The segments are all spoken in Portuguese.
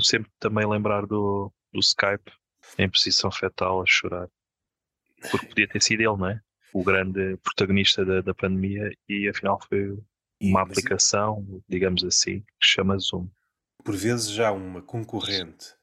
Sempre também lembrar do, do Skype em posição fetal a chorar. Porque podia ter sido ele, não é? O grande protagonista da, da pandemia e afinal foi uma aplicação, digamos assim, que chama Zoom. Por vezes já uma concorrente.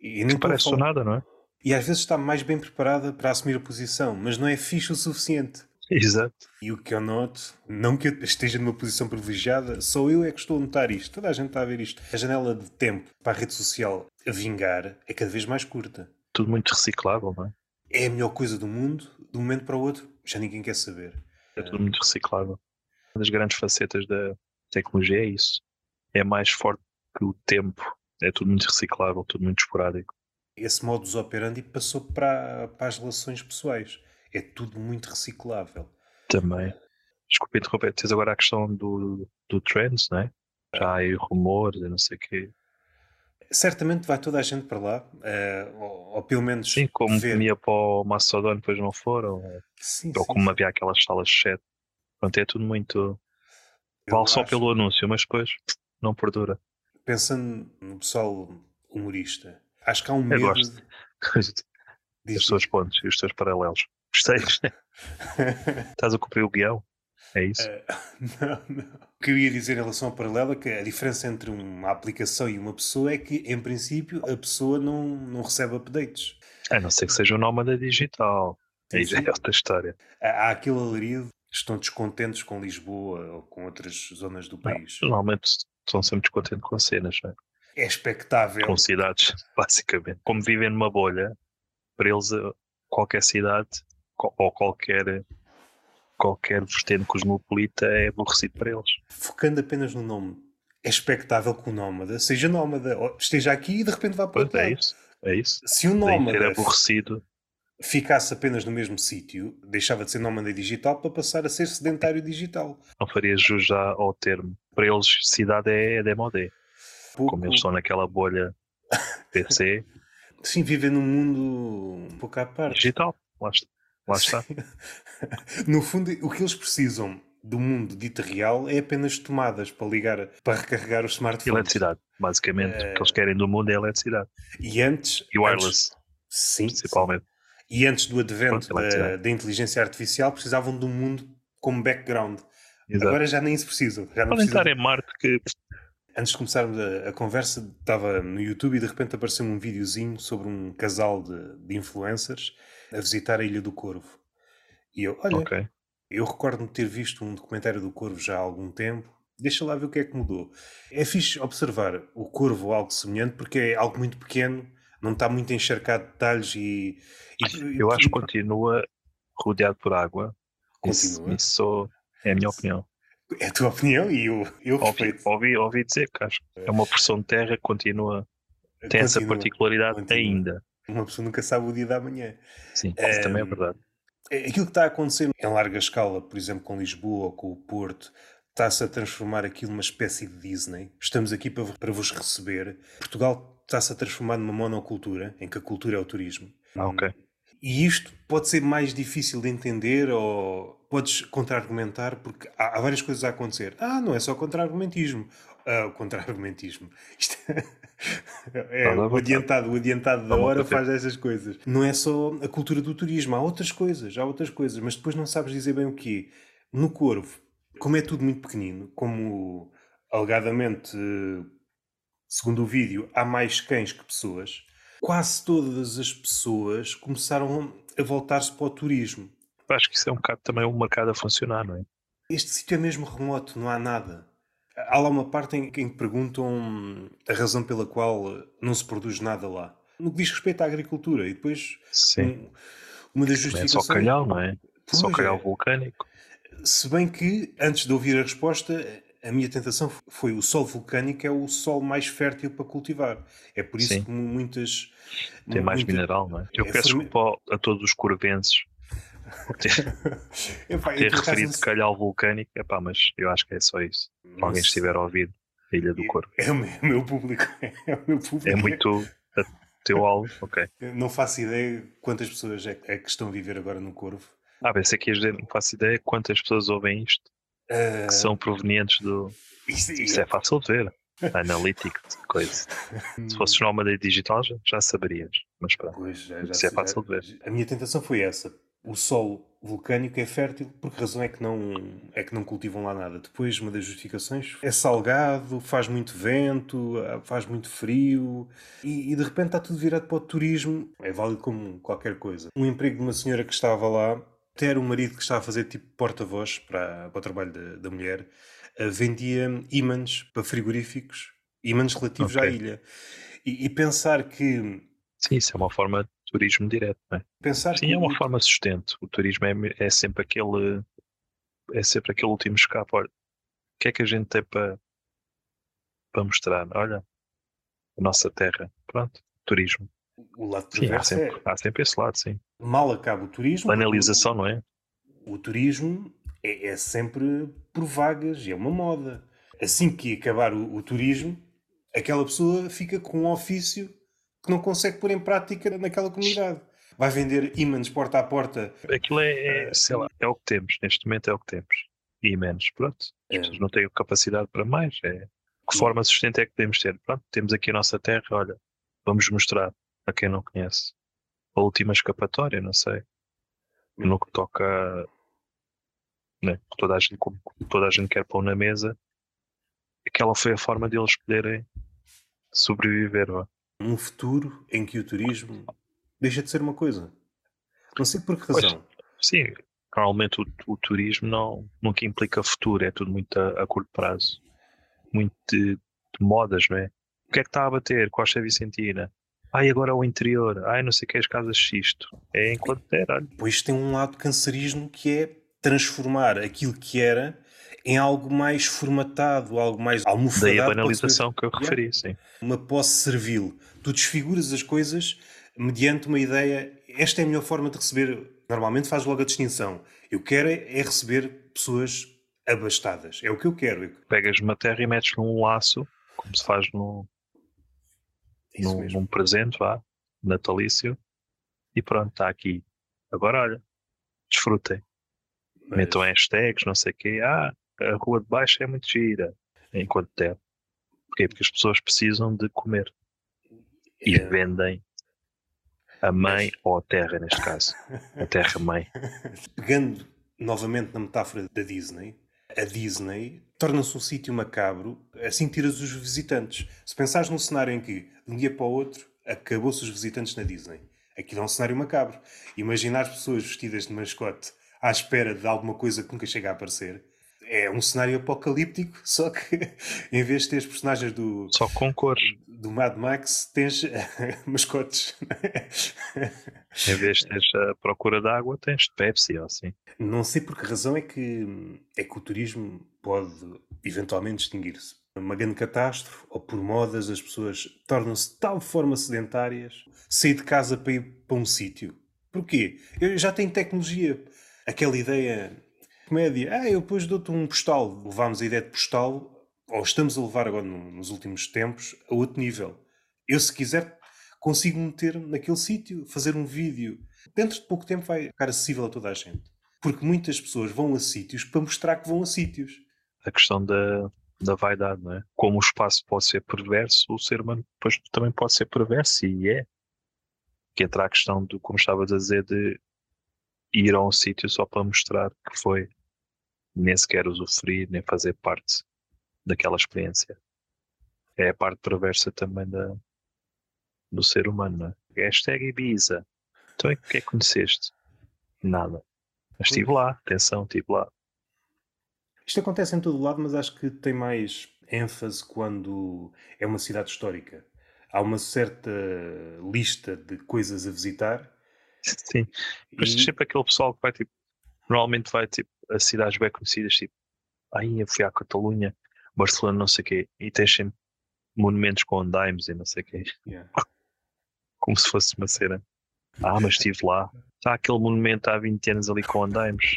E nem parece nada, não é? E às vezes está mais bem preparada para assumir a posição, mas não é fixe o suficiente. Exato. E o que eu noto, não que eu esteja numa posição privilegiada, só eu é que estou a notar isto. Toda a gente está a ver isto. A janela de tempo para a rede social a vingar é cada vez mais curta. Tudo muito reciclável, não é? É a melhor coisa do mundo, de um momento para o outro, já ninguém quer saber. É tudo muito reciclável. Uma das grandes facetas da tecnologia é isso. É mais forte que o tempo. É tudo muito reciclável, tudo muito esporádico. Esse modus operandi passou para, para as relações pessoais é tudo muito reciclável. Também. Desculpa interromper, tens agora a questão do, do trends, não é? Já há aí rumores e não sei o quê. Certamente vai toda a gente para lá, uh, ou, ou, pelo menos. Sim, como ver. vinha para o Macedónia depois não foram, sim, ou sim, como sim. havia aquelas salas 7. Pronto, é tudo muito. Eu vale acho... só pelo anúncio, mas depois não perdura. Pensando no pessoal humorista, acho que há um medo. Eu gosto. De... Os teus pontos e os teus paralelos. Gostei. Estás a cumprir o guião? É isso? Uh, não, não. O que eu ia dizer em relação ao paralelo é que a diferença entre uma aplicação e uma pessoa é que, em princípio, a pessoa não, não recebe updates. A não ser que seja um nómada digital. Aí já é outra história. Há, há aquele alarido estão descontentes com Lisboa ou com outras zonas do país. Não, normalmente estão sempre descontentes com cenas, não é? É expectável. Com cidades, basicamente. Como vivem numa bolha, para eles qualquer cidade ou qualquer qualquer vertente cosmopolita é aborrecido para eles. Focando apenas no nome, é expectável que o nómada seja nómada, esteja aqui e de repente vá para outro É isso, é isso. Se o nómada aborrecido ficasse apenas no mesmo sítio, deixava de ser nómada digital para passar a ser sedentário digital. Não faria jus já ao termo. Para eles, cidade é, é demodé. Pouco... Como eles estão naquela bolha PC. Sim, vivem num mundo um pouco à parte. Digital, lá está. Lá está. no fundo, o que eles precisam do mundo dito real é apenas tomadas para ligar, para recarregar os smartphones. Eletricidade, basicamente. O que eles querem do mundo é eletricidade. E antes. E wireless. Antes, sim. Principalmente. E antes do advento da, da, inteligência artificial, precisavam de um mundo como background. Exato. Agora já nem isso precisam. Já não estar em Marte que. Antes de começarmos a, a, conversa, estava no YouTube e de repente apareceu um videozinho sobre um casal de, de influencers a visitar a Ilha do Corvo. E eu, olha, okay. eu recordo-me ter visto um documentário do Corvo já há algum tempo. Deixa lá ver o que é que mudou. É fixe observar o Corvo algo semelhante porque é algo muito pequeno, não está muito encharcado de detalhes e. e eu acho que continua rodeado por água. Continua. Isso, isso é a minha opinião. É a tua opinião e eu, eu ouvi, ouvi, ouvi dizer que acho que é uma porção de terra que continua, tem continua, essa particularidade continua. ainda. Uma pessoa nunca sabe o dia da manhã. Sim, isso também é verdade. É, aquilo que está a acontecer em larga escala, por exemplo, com Lisboa ou com o Porto, está-se a transformar aquilo numa espécie de Disney. Estamos aqui para, para vos receber. Portugal está-se a transformar numa monocultura, em que a cultura é o turismo. Ah, ok. E isto pode ser mais difícil de entender ou podes contra-argumentar, porque há, há, várias coisas a acontecer. Ah, não é só contra-argumentismo. Ah, contra-argumentismo. Isto é, o adiantado, o adiantado da hora faz essas coisas. Não é só a cultura do turismo, há outras coisas, há outras coisas, mas depois não sabes dizer bem o quê. No Corvo, como é tudo muito pequenino, como alegadamente, segundo o vídeo, há mais cães que pessoas, quase todas as pessoas começaram a voltar-se para o turismo. Acho que isso é um bocado também um mercado a funcionar, não é? Este sítio é mesmo remoto, não há nada. Há lá uma parte em que perguntam a razão pela qual não se produz nada lá. No que diz respeito à agricultura. E depois, Sim. uma das justificações. É só calhau, não é? Pois só calhau é. vulcânico. Se bem que, antes de ouvir a resposta, a minha tentação foi o sol vulcânico é o sol mais fértil para cultivar. É por isso Sim. que muitas. Tem mais muita, mineral, não é? Eu é peço desculpa a todos os corvenses ter, referido de calhau vulcânico, epá, mas eu acho que é só isso. Se alguém estiver a ouvir a Ilha do Corvo. É, é, o meu público. É o meu público. É muito teu alvo, ok. Não faço ideia quantas pessoas é, é, que estão a viver agora no Corvo. Ah, bem, se aqui dizer, não faço ideia quantas pessoas ouvem isto uh... que são provenientes do. Isso, isso é fácil de ver. Analytics, coisa. Se fosses nómada digital já, já saberias, mas pronto. Pois, já, já, Isso é fácil de ver. A minha tentação foi essa. O solo vulcânico é fértil, por que razão é que não, é que não cultivam lá nada? Depois, uma das justificações é salgado, faz muito vento, ah, faz muito frio e, e de repente está tudo virado para o turismo. É válido como qualquer coisa. Um emprego de uma senhora que estava lá, até um marido que estava a fazer tipo porta-voz para, para o trabalho da, da mulher, ah, vendia ímãs para frigoríficos, ímãs relativos à Ok. ilha. E, e pensar que. Sim, isso é uma forma de turismo direto, não é? Pensar Sim, que é uma forma de sustento. O turismo é, é sempre aquele é sempre aquele último escape. Olha, o que é que a gente tem para para mostrar? Olha, a nossa terra. Pronto, turismo. o lado Sim, há sempre, é há sempre esse lado, sim. mal acaba o turismo. Banalização, não é? O, o turismo é, é sempre por vagas, é uma moda. Assim que acabar o, o turismo, aquela pessoa fica com um ofício que não consegue pôr em prática naquela comunidade. Vai vender ímãs porta a porta. Aquilo é, é, sei lá, é o que temos. Neste momento é o que temos. Menos, pronto. As É. pessoas não têm capacidade para mais. É. Que forma de sustento é que podemos ter? Pronto, temos aqui a nossa terra, olha, vamos mostrar a quem não conhece. A última escapatória, não sei. No que toca né, toda a gente, como toda a gente quer pôr na mesa, aquela foi a forma deles poderem sobreviver. vá. Um futuro em que o turismo deixa de ser uma coisa. Não sei por que Pois. razão. Sim, normalmente o, o turismo não, nunca implica futuro, é tudo muito a, a curto prazo. Muito de, de modas, não é? O que é que está a bater? Costa Vicentina. Ai, agora o interior. Ai, não sei o que, as casas xisto. É enquanto olha. Pois tem um lado cancerígeno que é transformar aquilo que era em algo mais formatado, algo mais almofadado. Daí a banalização que eu referi, sim. uma posse servil. Tu desfiguras as coisas mediante uma ideia. Esta é a melhor forma de receber. Normalmente faz logo a distinção. Eu quero é receber pessoas abastadas. É o que eu quero. Pegas uma terra e metes num laço, como se faz num, É num, presente, vá, natalício, e pronto, está aqui. Agora olha, desfrutem. Mas- Metam hashtags, não sei o quê. Ah, a rua de baixo é muito gira. Enquanto der. Porquê? Porque as pessoas precisam de comer. E É. vendem a mãe ou a terra, neste caso. A terra-mãe. Pegando novamente na metáfora da Disney, a Disney torna-se um sítio macabro assim tiras os visitantes. Se pensares num cenário em que, de um dia para o outro, acabou-se os visitantes na Disney, aquilo é um cenário macabro. Imaginar as pessoas vestidas de mascote à espera de alguma coisa que nunca chega a aparecer é um cenário apocalíptico, só que em vez de ter os personagens do, Só com cores. do Mad Max, tens mascotes. Em vez de teres a procura de água, tens de Pepsi ou assim. Não sei por que razão é que, é que o turismo pode eventualmente extinguir-se. Uma grande catástrofe ou por modas as pessoas tornam-se de tal forma sedentárias, sair de casa para ir para um sítio. Porquê? Eu já tenho tecnologia. Aquela ideia, comédia, ah, eu depois dou-te um postal. Levámos a ideia de postal, ou estamos a levar agora no- nos últimos tempos, a outro nível. Eu, se quiser, consigo meter naquele sítio, fazer um vídeo. Dentro de pouco tempo vai ficar acessível a toda a gente. Porque muitas pessoas vão a sítios para mostrar que vão a sítios. A questão da, da vaidade, não é? Como o espaço pode ser perverso, o ser humano depois também pode ser perverso e é. Que entra a questão do, como estavas a dizer, de ir a um sítio só para mostrar que foi, nem sequer usufruir, nem fazer parte daquela experiência. É a parte perversa também da, do ser humano, não é? Hashtag Ibiza. Então, o que é que conheceste? Nada. Mas estive lá, atenção, estive lá. Isto acontece em todo lado, mas acho que tem mais ênfase quando é uma cidade histórica. Há uma certa lista de coisas a visitar. Sim. Mas e- sempre aquele pessoal que vai tipo, normalmente vai tipo a cidades bem conhecidas, tipo, aí eu fui à Catalunha, Barcelona, não sei o quê, e tens sempre monumentos com andaimes e não sei o quê, Yeah. como se fosse uma cena. Ah, mas estive lá. Está aquele monumento há 20 anos ali com andaimes.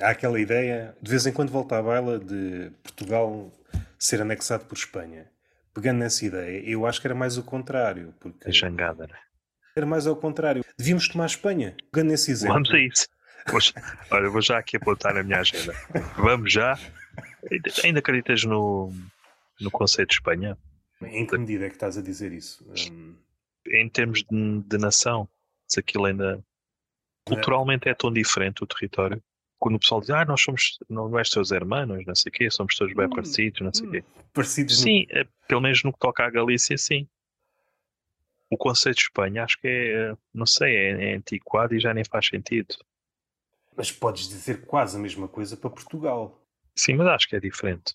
Há aquela ideia, de vez em quando volta à baila, de Portugal ser anexado por Espanha. Pegando nessa ideia, eu acho que era mais o contrário. Porque A jangada, né? era mais ao contrário. Devíamos tomar a Espanha. Pegando nesse exemplo. Vamos a isso. Já- olha, vou já aqui apontar na minha agenda. Vamos já. Ainda- acreditas no, no conceito de Espanha. Em que medida é que estás a dizer isso? Um... Em termos de, de nação, se aquilo ainda. Culturalmente é tão diferente o território. Quando o pessoal diz, ah, nós somos, não és teus irmãos, não sei o quê, somos todos bem hum, parecidos, não sei o hum, quê. Parecidos sim, no... é, pelo menos no que toca à Galícia, sim. O conceito de Espanha acho que é, não sei, é, é antiquado e já nem faz sentido. Mas podes dizer quase a mesma coisa para Portugal. Sim, mas acho que é diferente.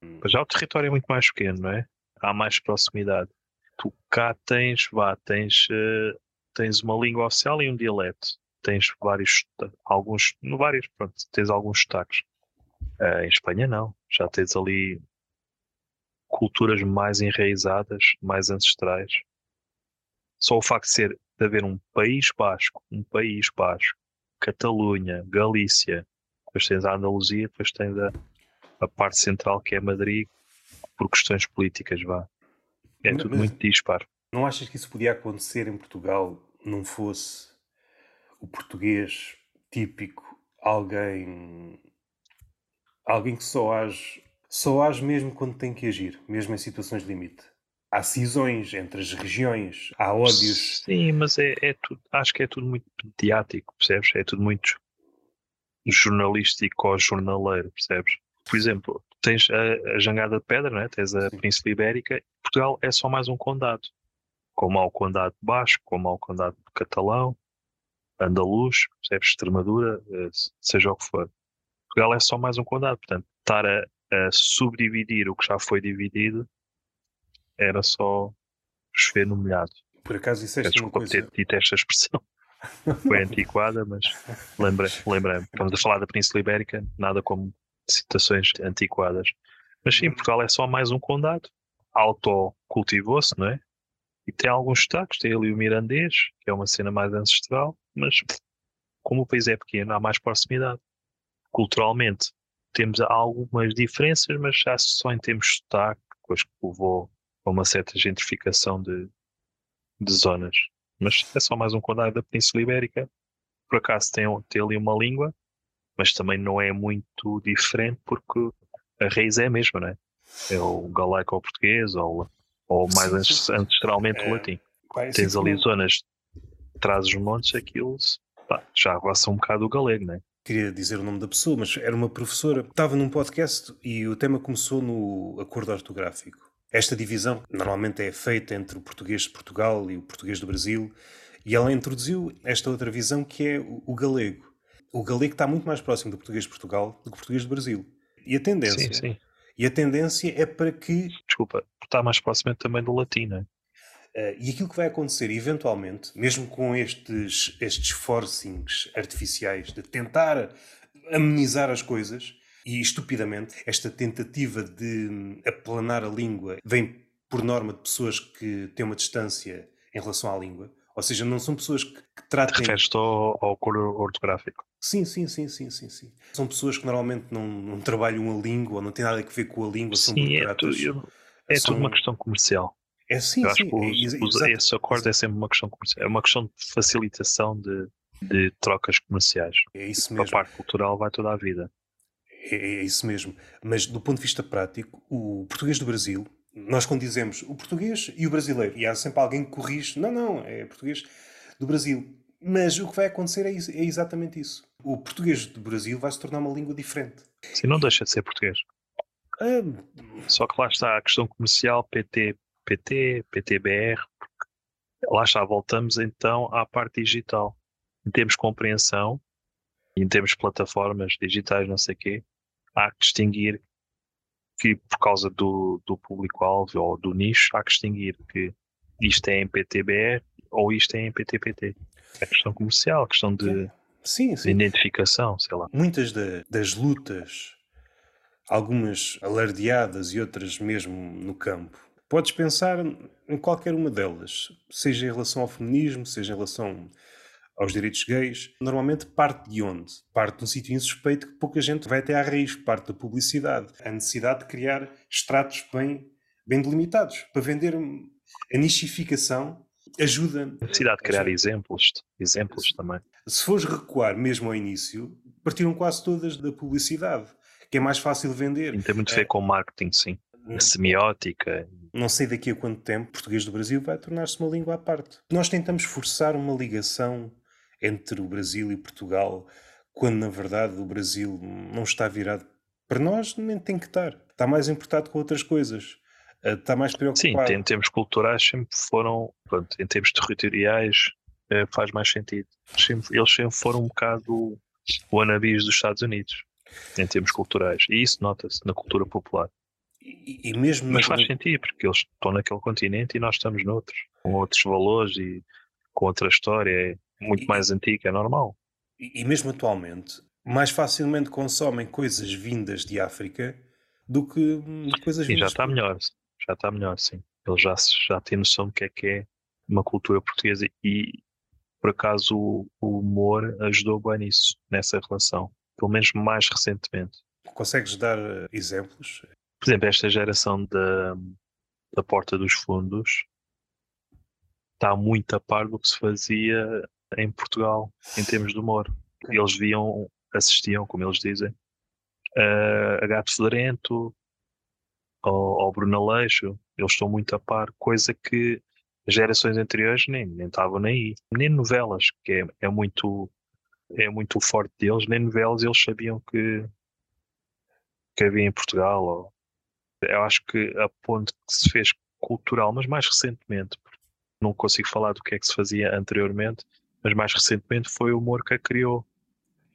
Hum. Já o território é muito mais pequeno, não é? Há mais proximidade. Tu cá tens, vá, tens, uh, tens uma língua oficial e um dialeto. Tens vários, alguns, vários, pronto, tens alguns destaques. Uh, em Espanha não. Já tens ali culturas mais enraizadas, mais ancestrais. Só o facto de ser de haver um país basco, um país basco, Catalunha, Galícia, depois tens a Andaluzia, depois tens a, a parte central que é Madrid, por questões políticas, vá. É tudo Mas, muito disparo. Não achas que isso podia acontecer em Portugal, não fosse o português típico, alguém alguém que só age, só age mesmo quando tem que agir, mesmo em situações de limite? Há cisões entre as regiões, há ódios. Sim, mas é, é tudo, acho que é tudo muito mediático, percebes? É tudo muito jornalístico ou jornaleiro, percebes? Por exemplo, tens a, a Jangada de Pedra, né? tens a Sim. Príncipe Ibérica, Portugal é só mais um condado, como há o condado basco, como há o condado catalão, andaluz, percebes? Extremadura, eh, seja o que for. Portugal é só mais um condado, portanto, estar a, a subdividir o que já foi dividido era só chover no molhado. Por acaso disseste uma coisa... ter dito esta expressão. Foi antiquada, mas lembrei, lembrei Estamos a falar da Península Ibérica, nada como citações antiquadas. Mas sim, Portugal é só mais um condado. Autocultivou-se, não é? E tem alguns destaques. Tem ali o Mirandês, que é uma cena mais ancestral, mas como o país é pequeno, há mais proximidade. Culturalmente, temos algumas diferenças, mas já só em termos de sotaque, coisa que levou a uma certa gentrificação de, de zonas. Mas é só mais um condado da Península Ibérica. Por acaso tem, tem ali uma língua, mas também não é muito diferente porque a raiz é a mesma, não é? É o galaico ou português ou, ou mais ancestralmente é, o latim. Tens ali como... zonas traz os montes, aquilo pá, já roça um bocado o galego, não é? Queria dizer o nome da pessoa, mas era uma professora. Estava num podcast e o tema começou no acordo ortográfico. Esta divisão normalmente é feita entre o português de Portugal e o português do Brasil, e ela introduziu esta outra visão que é o galego o galego está muito mais próximo do português de Portugal do que o português do Brasil. E a tendência. Sim, sim. E a tendência é para que. Desculpa, está mais próximo também do latim, Uh, e aquilo que vai acontecer, eventualmente, mesmo com estes, estes forcings artificiais de tentar amenizar as coisas, e estupidamente, esta tentativa de aplanar a língua vem por norma de pessoas que têm uma distância em relação à língua. Ou seja, não são pessoas que, que tratem. Referes-te ao, ao cor ortográfico? Sim, sim, sim, sim, sim, sim. São pessoas que normalmente não, não trabalham a língua, ou não têm nada a ver com a língua, sim, são burocratas. É, tu, é são... tudo uma questão comercial. É sim, eu acho sim. que os, é, esse acordo é sempre uma questão comercial. É uma questão de facilitação de, de trocas comerciais. É isso mesmo. A parte cultural vai toda a vida. É, é isso mesmo. Mas do ponto de vista prático, o português do Brasil nós quando dizemos o português e o brasileiro, e há sempre alguém que corrige, não, não, é português do Brasil. Mas o que vai acontecer é, isso, é exatamente isso. O português do Brasil vai se tornar uma língua diferente. Sim, não deixa de ser português. Ah, Só que lá está a questão comercial, PT, PT, PTBR, lá está, voltamos então à parte digital. Em termos de compreensão, em termos de plataformas digitais, não sei o quê, há que distinguir que por causa do, do público-alvo ou do nicho, há que distinguir que isto é em PTBR ou isto é em PTPT. É questão comercial, questão de, sim, sim. de identificação, sei lá. Muitas de, das lutas, algumas alardeadas e outras mesmo no campo, podes pensar em qualquer uma delas, seja em relação ao feminismo, seja em relação aos direitos gays, normalmente parte de onde? Parte de um sítio insuspeito que pouca gente vai até à raiz, parte da publicidade. A necessidade de criar estratos bem, bem delimitados para vender a nichificação ajuda. A necessidade de criar exemplos, exemplos também. Se fores recuar mesmo ao início, partiram quase todas da publicidade, que é mais fácil vender. tem muito a ver é. com marketing, sim. na semiótica. Não sei daqui a quanto tempo o português do Brasil vai tornar-se uma língua à parte. Nós tentamos forçar uma ligação entre o Brasil e Portugal, quando na verdade o Brasil não está virado para nós, nem tem que estar. Está mais importado com outras coisas. Eh, está mais preocupado. Sim, em termos culturais sempre foram, pronto, em termos territoriais eh, faz mais sentido. Eles sempre foram um bocado o anabis dos Estados Unidos, em termos culturais. E isso nota-se na cultura popular. E, e mesmo Mas faz sentido, porque eles estão naquele continente e nós estamos noutros, com outros valores e com outra história, muito e, mais antiga, é normal. E, e mesmo atualmente, mais facilmente consomem coisas vindas de África do que coisas vindas. E já está de... melhor, já está melhor, sim. Eles já, já têm noção do que é que é uma cultura portuguesa e por acaso o, o humor ajudou bem nisso, nessa relação, pelo menos mais recentemente. Consegues dar eh, exemplos? Por exemplo, esta geração da, da Porta dos Fundos está muito a par do que se fazia em Portugal em termos de humor. Eles viam, assistiam, como eles dizem, a Gato Fedorento, ao, ao Bruno Aleixo, eles estão muito a par, coisa que gerações anteriores nem, nem estavam nem aí. Nem novelas, que é, é muito é muito forte deles, nem novelas eles sabiam que, que havia em Portugal. Ou, eu acho que a ponto que se fez cultural, mas mais recentemente, não consigo falar do que é que se fazia anteriormente, mas mais recentemente foi o humor que a criou.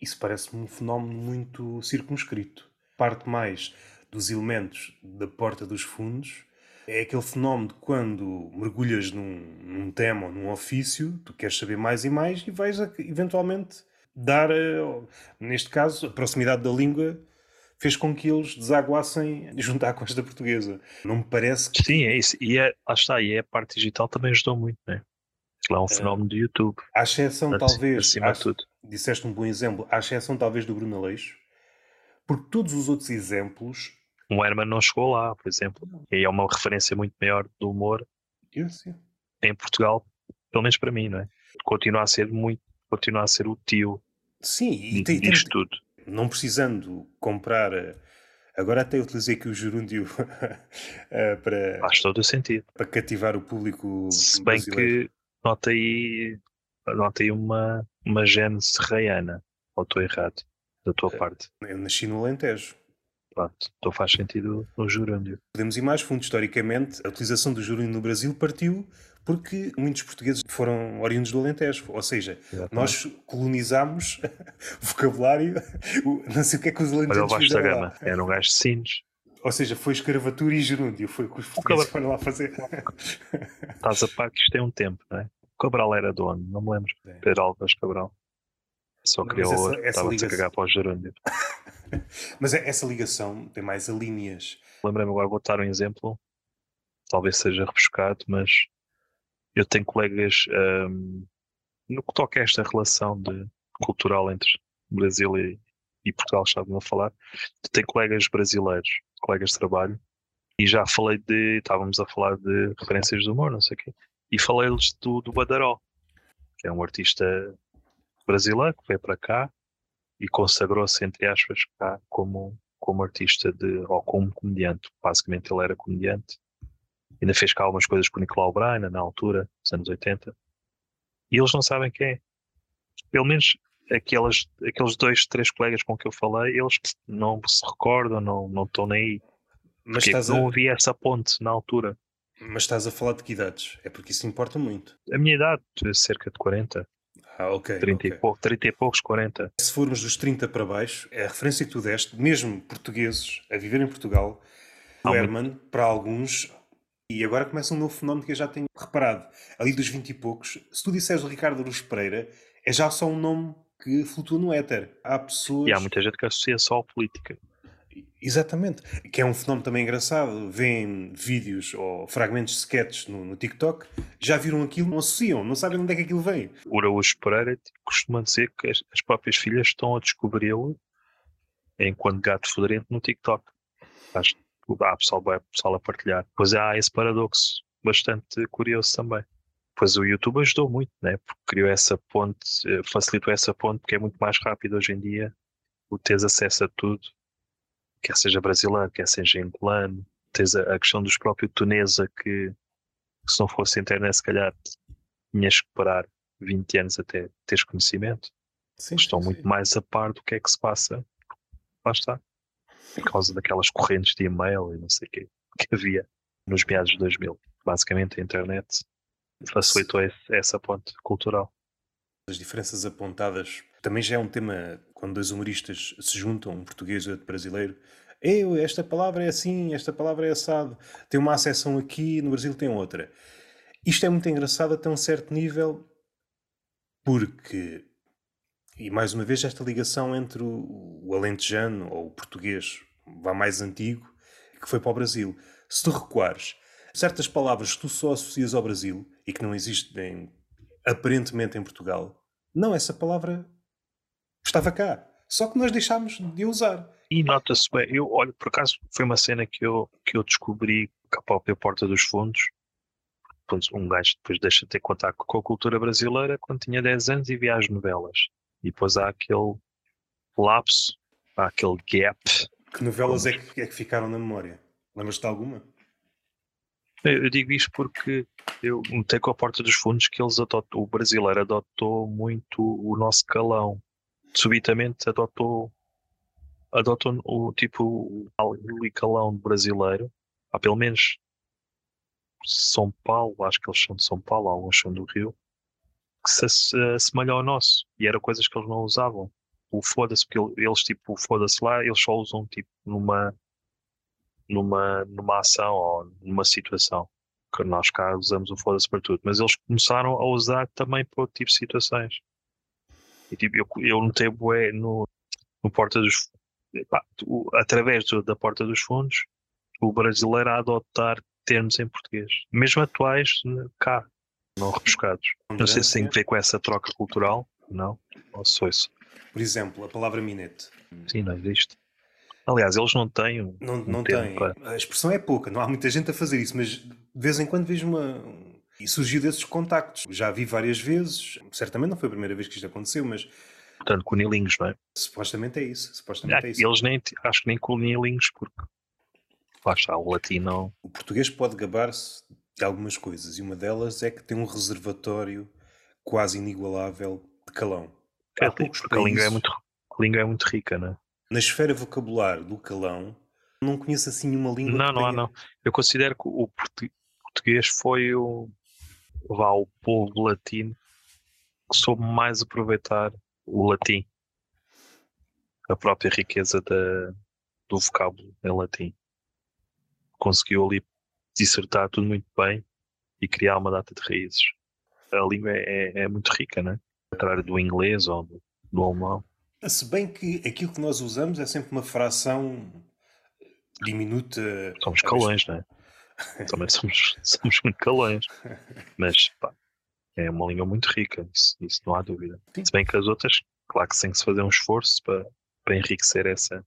Isso parece-me um fenómeno muito circunscrito. Parte mais dos elementos da porta dos fundos é aquele fenómeno de quando mergulhas num, num, tema ou num ofício, tu queres saber mais e mais e vais a, eventualmente dar, eh, neste caso, a proximidade da língua fez com que eles desaguassem junto à costa portuguesa. Não me parece que... Sim, é isso. E é, lá está, e é a parte digital também ajudou muito, né? Lá é um fenómeno do YouTube. À exceção, talvez, acima de tudo. disseste um bom exemplo, à exceção talvez do Bruno Aleixo, porque todos os outros exemplos o Herman não chegou lá, por exemplo. E é uma referência muito maior do humor em Portugal, pelo menos para mim, não é? Continua a ser muito, continua a ser o tio Sim, e tem, disto tudo. Não precisando comprar. Eh, agora até utilizei aqui o gerúndio eh, para. Faz todo o sentido. Para cativar o público. Se bem brasileiro. que nota aí, nota aí uma, uma gene serraiana, ou estou errado, da tua uh, parte. Eu nasci no Alentejo. Pronto, então faz sentido o gerúndio. Podemos ir mais fundo. Historicamente, a utilização do gerúndio no Brasil partiu porque muitos portugueses foram oriundos do Alentejo. Ou seja, Exatamente. nós colonizámos vocabulário. Não sei o que é que os o da gama. Era um gajo de sinos. Ou seja, foi escravatura e gerúndio. Foi o que os portugueses foram lá fazer. Estás a par que isto tem um tempo, não é? O Cabral era dono, não me lembro. É. Pedro Alves Cabral. Só criou outro, estava-se a cagar para o gerúndio. Mas essa ligação tem mais alíneas. Lembrei-me agora, vou dar um exemplo, talvez seja rebuscado, mas eu tenho colegas um, no que toca a esta relação de, cultural entre Brasil e, e Portugal, estavam a falar. Tenho colegas brasileiros, colegas de trabalho, e já falei de, estávamos a falar de referências de humor, não sei o quê, e falei-lhes do, do Badaró, que é um artista brasileiro que veio para cá e consagrou-se, entre aspas, cá como, como artista de, ou como comediante. Basicamente ele era comediante. Ainda fez cá algumas coisas com o Nicolau Braina na altura, nos anos 80. E eles não sabem quem é. Pelo menos aquelas, aqueles dois, três colegas com que eu falei, eles não se recordam, não, não estão nem aí. Mas porque não a... havia essa ponte na altura. Mas estás a falar de que idades? É porque isso importa muito. A minha idade, cerca de 40. Ah, ok. 30, okay. E pouco, 30 e poucos, 40. Se formos dos 30 para baixo, é a referência que tu deste, mesmo portugueses a viver em Portugal, o Herman, para alguns, e agora começa um novo fenómeno que eu já tenho reparado. Ali dos 20 e poucos, se tu disseres o Ricardo Aruz Pereira, é já só um nome que flutua no éter. Há pessoas. E há muita gente que associa só a política. Exatamente. Que é um fenómeno também engraçado. Vêem vídeos ou fragmentos de sketches no, no, TikTok, já viram aquilo, não associam, não sabem onde é que aquilo vem. O Araújo Pereira costuma dizer que as, as próprias filhas estão a descobri-lo enquanto gato fedorento no TikTok. Acho que há pessoal, pessoal a partilhar. Pois há esse paradoxo bastante curioso também. Pois o YouTube ajudou muito, né? porque criou essa ponte, eh, facilitou essa ponte, porque é muito mais rápido hoje em dia o teres acesso a tudo quer seja brasileiro, quer seja angolano, tens a, a questão dos próprios Tunesa que, se não fosse a internet, se calhar tinhas que parar 20 anos até teres conhecimento. Sim, estão sim, muito mais a par do que é que se passa. Lá está. Por causa daquelas correntes de e-mail e não sei o quê que havia nos meados de 2000. Basicamente, a internet facilitou esse, essa ponte cultural. As diferenças apontadas também já é um tema quando dois humoristas se juntam, um português e outro brasileiro. Eu, esta palavra é assim, esta palavra é assado. Tem uma acessão aqui, no Brasil tem outra. Isto é muito engraçado até um certo nível, porque, e mais uma vez, esta ligação entre o, alentejano ou o português, vá mais antigo, que foi para o Brasil. Se tu recuares, certas palavras que tu só associas ao Brasil e que não existem aparentemente em Portugal, não, essa palavra estava cá. Só que nós deixámos de usar. E nota-se bem, eu olho, por acaso foi uma cena que eu, que eu descobri com a própria Porta dos Fundos. Um gajo depois deixa de ter contato com a cultura brasileira quando tinha 10 anos e via as novelas. E depois há aquele lapso, há aquele gap. Que novelas é que, é que ficaram na memória? Lembras-te de alguma? Eu digo isto porque eu notei com a Porta dos Fundos que eles o brasileiro adotou muito o nosso calão. Subitamente adotou adotou o tipo o calão brasileiro. Há pelo menos São Paulo, acho que eles são de São Paulo, alguns são do Rio, que se assemelham ao nosso. E era coisas que eles não usavam. O foda-se, porque eles tipo, foda-se lá, eles só usam tipo numa numa, numa ação ou numa situação. Que nós cá usamos o foda-se para tudo. Mas eles começaram a usar também para outro tipo de situações. E tipo, eu, eu notei bué no, no Porta dos pá, através do, da Porta dos Fundos, o brasileiro a adotar termos em português, mesmo atuais cá, não rebuscados. Não sei se tem a ver com essa troca cultural, não, ou só isso. Por exemplo, a palavra minete. Sim, não existe. Aliás, eles não têm um, Não, um não têm. Para... A expressão é pouca, não há muita gente a fazer isso, mas de vez em quando vejo uma. E surgiu desses contactos. Já vi várias vezes, certamente não foi a primeira vez que isto aconteceu, mas. Portanto, conilinhos, não é? Supostamente é isso. Supostamente ah, é isso. Eles nem, acho que nem conilinhos, porque lá está, o latino. O português pode gabar-se de algumas coisas, e uma delas é que tem um reservatório quase inigualável de calão. É, porque a língua é muito, a língua é muito rica, não é? Na esfera vocabular do calão, não conheço assim uma língua. Não, não há, não. Eu considero que o português foi o, vá, o povo latino que soube mais aproveitar o latim, a própria riqueza da, do vocábulo em latim. Conseguiu ali dissertar tudo muito bem e criar uma data de raízes. A língua é, é, é muito rica, né? Contrário do inglês ou do, do alemão. Se bem que aquilo que nós usamos é sempre uma fração diminuta. Somos calões, não é? Também somos, somos muito calões. Mas pá, é uma língua muito rica, isso, isso não há dúvida. Sim. Se bem que as outras, claro que tem que se fazer um esforço para, para enriquecer essa,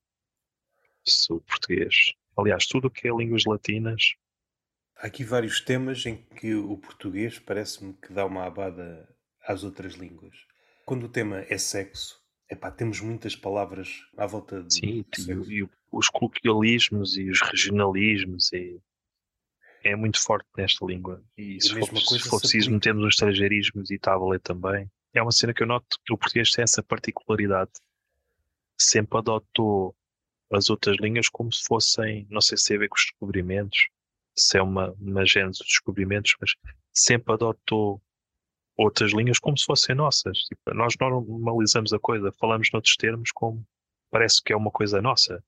o português. Aliás, tudo o que é línguas latinas. Há aqui vários temas em que o português parece-me que dá uma abada às outras línguas. Quando o tema é sexo, Epá, temos muitas palavras à volta de. Sim, e, e, os coloquialismos e os regionalismos e é muito forte nesta língua. E, e se, for, se for preciso, metemos os estrangeirismos e está a valer também. É uma cena que eu noto que o português tem essa particularidade. Sempre adotou as outras línguas como se fossem, não sei se tem a ver com os descobrimentos, se é uma, uma gênese dos descobrimentos, mas sempre adotou outras linhas como se fossem nossas. Tipo, nós normalizamos a coisa, falamos noutros termos como parece que é uma coisa nossa.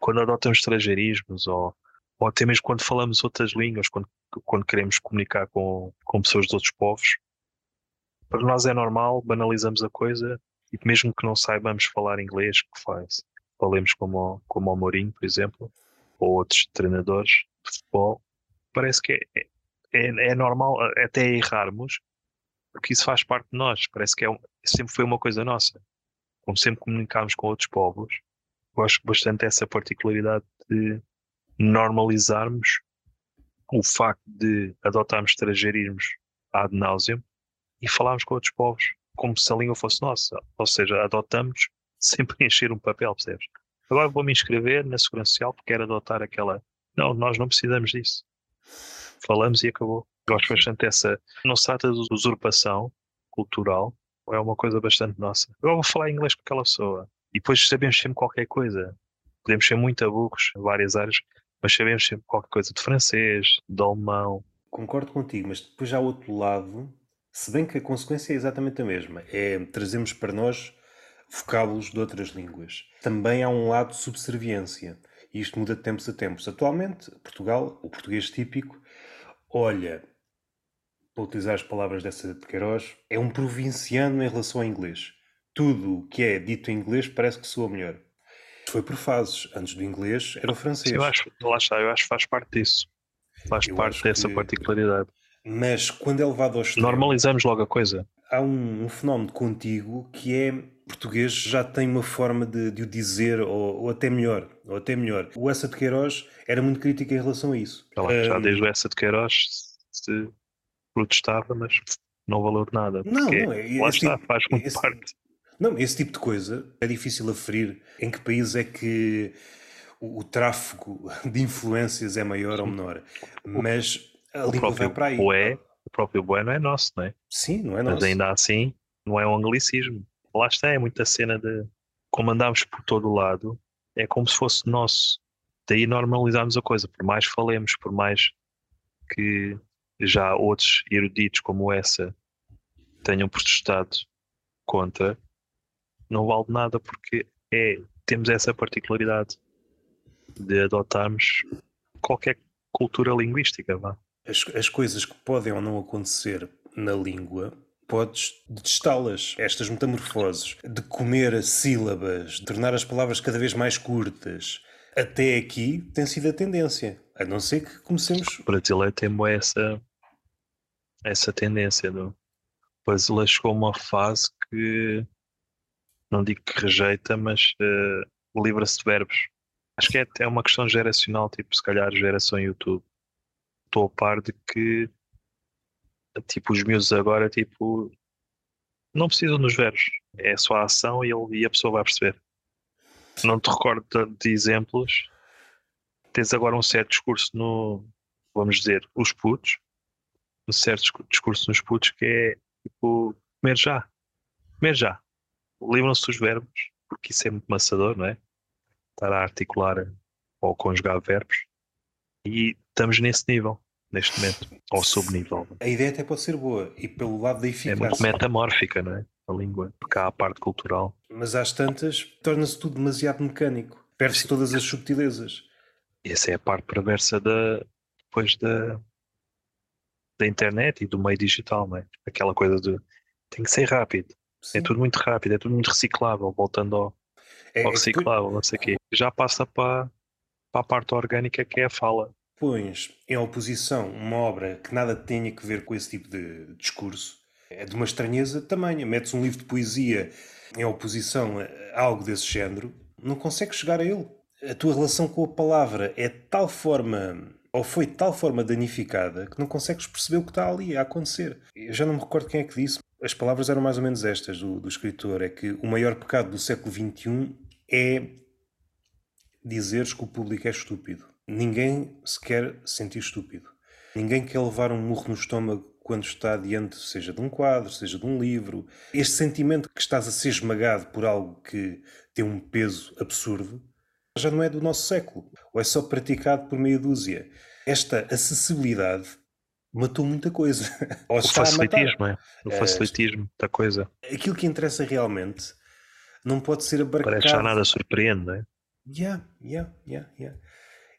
Quando adotamos estrangeirismos ou, ou até mesmo quando falamos outras línguas, quando, quando queremos comunicar com, com pessoas de outros povos, para nós é normal, banalizamos a coisa e mesmo que não saibamos falar inglês, que faz? Falemos como, como o Mourinho, por exemplo, ou outros treinadores de futebol, parece que é, é, é normal até errarmos, porque isso faz parte de nós, parece que é, sempre foi uma coisa nossa. Como sempre comunicámos com outros povos, gosto bastante dessa particularidade de normalizarmos o facto de adotarmos estrangeirismos ad nauseam e falarmos com outros povos como se a língua fosse nossa. Ou seja, adotamos sempre encher um papel, percebes? Agora vou me inscrever na Segurança Social porque quero adotar aquela Não, nós não precisamos disso. Falamos e acabou. Gosto bastante dessa. Não se trata de usurpação cultural, é uma coisa bastante nossa. Eu vou falar inglês com aquela pessoa e depois sabemos sempre qualquer coisa. Podemos ser muito aburros em várias áreas, mas sabemos sempre qualquer coisa de francês, de alemão. Concordo contigo, mas depois há outro lado, se bem que a consequência é exatamente a mesma, é trazemos para nós vocábulos de outras línguas. Também há um lado de subserviência, e isto muda de tempos a tempos. Atualmente, Portugal, o português típico, olha, para utilizar as palavras dessa de Queiroz, é um provinciano em relação ao inglês. Tudo o que é dito em inglês parece que soa melhor. Foi por fases. Antes do inglês era o francês. Eu acho, lá está, eu acho que faz parte disso. Faz eu parte dessa que... particularidade. Mas quando é levado ao extremo... Normalizamos logo a coisa. Há um, um fenómeno contigo que é português já tem uma forma de, de o dizer, ou, ou, até melhor, ou até melhor. O Essa de Queiroz era muito crítico em relação a isso. Já, lá, já desde o Essa de Queiroz se protestava, mas não valeu nada. Não, não, é, lá está, tipo, faz muito esse, parte. Não, esse tipo de coisa é difícil aferir em que país é que o, o tráfego de influências é maior Sim. ou menor. Mas a o língua vai para aí. Boé, o próprio boé não é nosso, não é? Sim, não é nosso. Mas ainda assim, não é um anglicismo. Lá está, é muita cena de como andamos por todo o lado, é como se fosse nosso. Daí normalizarmos a coisa, por mais falemos, por mais que já outros eruditos como essa tenham protestado contra, não vale nada porque é, temos essa particularidade de adotarmos qualquer cultura linguística. Vá. As, as coisas que podem ou não acontecer na língua podes detestá-las, estas metamorfoses, de comer sílabas, de tornar as palavras cada vez mais curtas. Até aqui tem sido a tendência. A não ser que comecemos. O brasileiro tem essa, essa tendência. Não? O brasileiro chegou a uma fase que não digo que rejeita, mas uh, livra-se de verbos. Acho que é, é uma questão geracional, tipo, se calhar geração YouTube. Estou a par de que tipo, os miúdos agora, tipo, não precisam dos verbos. É só a ação e, ele, e a pessoa vai perceber. Não te recordo de exemplos. Tens agora um certo discurso no, vamos dizer, os putos. Um certo discurso nos putos que é, tipo, comer já. Comer já. Livram-se dos verbos, porque isso é muito maçador, não é? Estar a articular ou conjugar verbos. E estamos nesse nível neste momento, ao subnível. A ideia até pode ser boa, e pelo lado da eficácia. É muito metamórfica, não é? A língua, porque há a parte cultural. Mas às tantas, torna-se tudo demasiado mecânico. Perde-se todas as subtilezas. Essa é a parte perversa da, depois da, da internet e do meio digital, não é? Aquela coisa de tem que ser rápido. É Sim. É tudo muito rápido, é tudo muito reciclável, voltando ao, é, ao é reciclável, não sei o quê. Já passa para, para a parte orgânica que é a fala pões em oposição uma obra que nada tenha que ver com esse tipo de discurso, é de uma estranheza tamanha. Metes um livro de poesia em oposição a algo desse género, não consegues chegar a ele. A tua relação com a palavra é tal forma, ou foi tal forma danificada, que não consegues perceber o que está ali a acontecer. Eu já não me recordo quem é que disse. As palavras eram mais ou menos estas do, do escritor: é que o maior pecado do século XXI é dizeres que o público é estúpido. Ninguém se quer sentir estúpido. Ninguém quer levar um murro no estômago quando está diante, seja de um quadro, seja de um livro. Este sentimento que estás a ser esmagado por algo que tem um peso absurdo já não é do nosso século, ou é só praticado por meia dúzia. Esta acessibilidade matou muita coisa. O facilitismo, é? O é, facilitismo da coisa. Aquilo que interessa realmente não pode ser abarcado. Parece já nada surpreende, não é? Yeah, yeah, yeah, yeah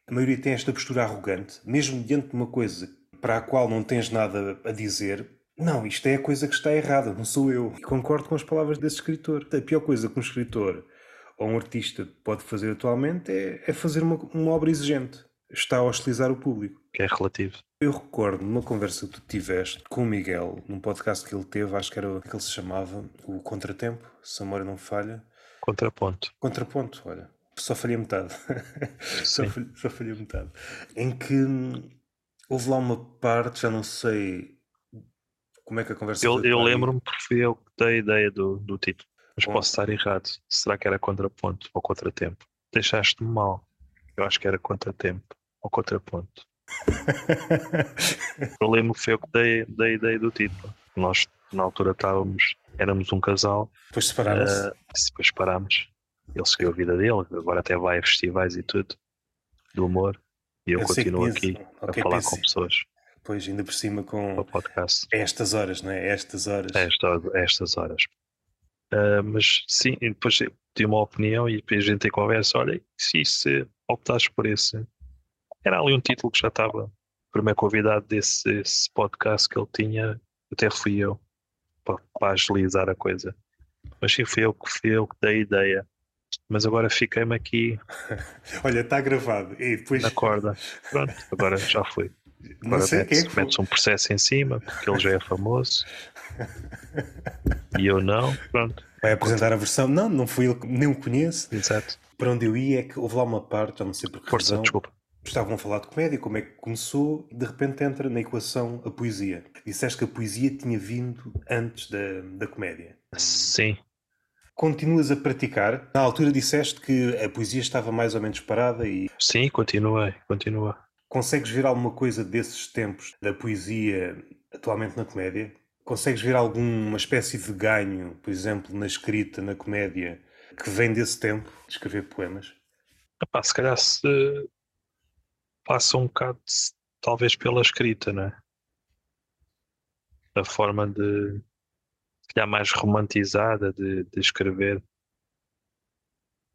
a maioria tem esta postura arrogante, mesmo diante de uma coisa para a qual não tens nada a dizer. Não, isto é a coisa que está errada, não sou eu. E concordo com as palavras desse escritor. A pior coisa que um escritor ou um artista pode fazer atualmente é, é fazer uma, uma obra exigente. Está a hostilizar o público. Que é relativo. Eu recordo numa conversa que tu tiveste com o Miguel, num podcast que ele teve, acho que era que ele se chamava O Contratempo, se a memória não falha. Contraponto. Contraponto, olha só falhei metade. só, falhei, só falhei metade. Em que hum, houve lá uma parte, já não sei como é que a conversa Eu, eu lembro-me porque fui eu que dei a ideia do, do título. Mas Bom. posso estar errado. Será que era contraponto ou contratempo? Deixaste-me mal. Eu acho que era contratempo. ao contraponto. lembro que foi eu que dei, dei a ideia do título. Nós, na altura, estávamos, éramos um casal. Depois separaram-se. Uh, depois separámos. Ele seguiu a vida dele, agora até vai a festivais e tudo, do humor. E eu, eu continuo aqui okay, a falar com pessoas. Pois, ainda por cima com o podcast. estas horas, não é? Estas horas. Esta, estas horas. Uh, mas sim, depois tive uma opinião e depois a gente tem conversa. Olha, se, se optaste por esse. Era ali um título que já estava. Primeiro convidado desse podcast que ele tinha, até fui eu, para, para agilizar a coisa. Mas sim, fui eu, fui eu que dei a ideia mas agora fiquei-me aqui. Olha, está gravado. E depois... Na corda. Pronto, agora já foi. Agora Não sei metes, quem é metes um processo em cima, porque ele já é famoso. e eu não. Pronto. Vai apresentar a versão. Não, não fui ele, nem o conheço. Exato. Para onde eu ia é que houve lá uma parte, já não sei por que Força, razão. desculpa. Estavam a falar de comédia, como é que começou, e de repente entra na equação a poesia. Disseste que a poesia tinha vindo antes da, da comédia. Sim, Continuas a praticar? Na altura disseste que a poesia estava mais ou menos parada e. Sim, continuei, continua. Consegues ver alguma coisa desses tempos da poesia atualmente na comédia? Consegues ver alguma espécie de ganho, por exemplo, na escrita, na comédia, que vem desse tempo, de escrever poemas? Epá, se calhar se passa um bocado, talvez pela escrita, né? A forma de calhar mais romantizada de, de escrever.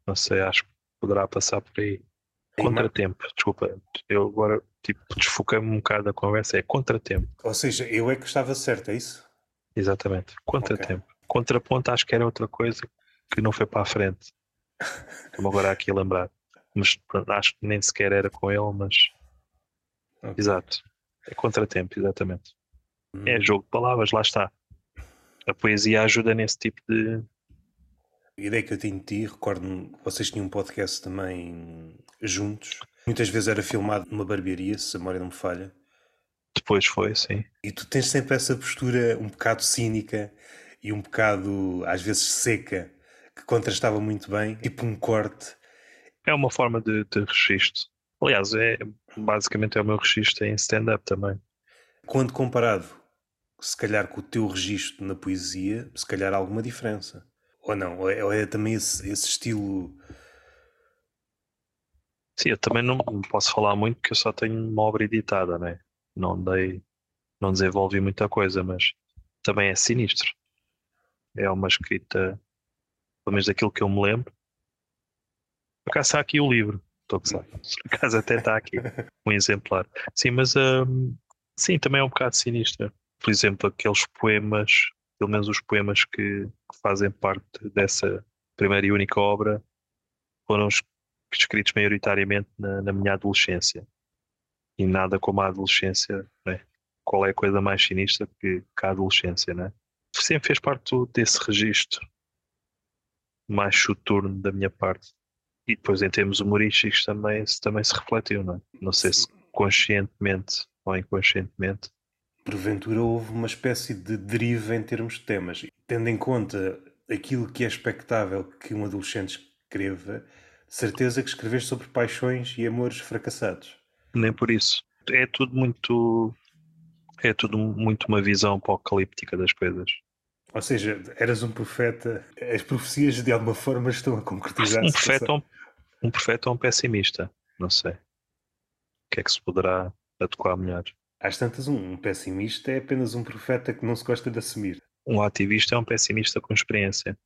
Não sei, acho que poderá passar por aí. Contratempo, desculpa, eu agora tipo, desfoquei-me um bocado da conversa, é contratempo. Ou seja, eu é que estava certo, é isso? Exatamente, contratempo. Okay. Contraponto acho que era outra coisa que não foi para a frente. Estou-me agora aqui a lembrar. Mas acho que nem sequer era com ele, mas. Okay. Exato. É contratempo, exatamente. Hum. É jogo de palavras, lá está a poesia ajuda nesse tipo de. A ideia que eu tenho de ti, recordo-me, vocês tinham um podcast também juntos. Muitas vezes era filmado numa barbearia, se a memória não me falha. Depois foi, sim. E tu tens sempre essa postura um bocado cínica e um bocado, às vezes, seca, que contrastava muito bem, tipo um corte. É uma forma de, de registro. Aliás, é, basicamente é o meu registro em stand-up também. Quando comparado se calhar com o teu registro na poesia, se calhar há alguma diferença. Ou não? Ou é, ou é também esse, esse, estilo. Sim, eu também não posso falar muito porque eu só tenho uma obra editada, né? Não dei, não desenvolvi muita coisa, mas também é sinistro. É uma escrita, pelo menos daquilo que eu me lembro. Por acaso está aqui o livro, estou a gozar. Por acaso até está aqui um exemplar. Sim, mas um, sim, também é um bocado sinistro por exemplo, aqueles poemas, pelo menos os poemas que, que fazem parte dessa primeira e única obra, foram escritos maioritariamente na, na minha adolescência. E nada como a adolescência, né? qual é a coisa mais sinistra que, que a adolescência, né? Sempre fez parte desse registro mais soturno da minha parte. E depois em termos humorísticos também, também se refletiu, não é? Não sei se conscientemente ou inconscientemente, porventura houve uma espécie de deriva em termos de temas. Tendo em conta aquilo que é expectável que um adolescente escreva, certeza que escreveste sobre paixões e amores fracassados. Nem por isso. É tudo muito. É tudo muito uma visão apocalíptica das coisas. Ou seja, eras um profeta, as profecias de alguma forma estão a concretizar-se. Um profeta, um, um profeta ou um pessimista, não sei. O que é que se poderá adequar melhor? Às tantas, um pessimista é apenas um profeta que não se gosta de assumir. Um ativista é um pessimista com experiência.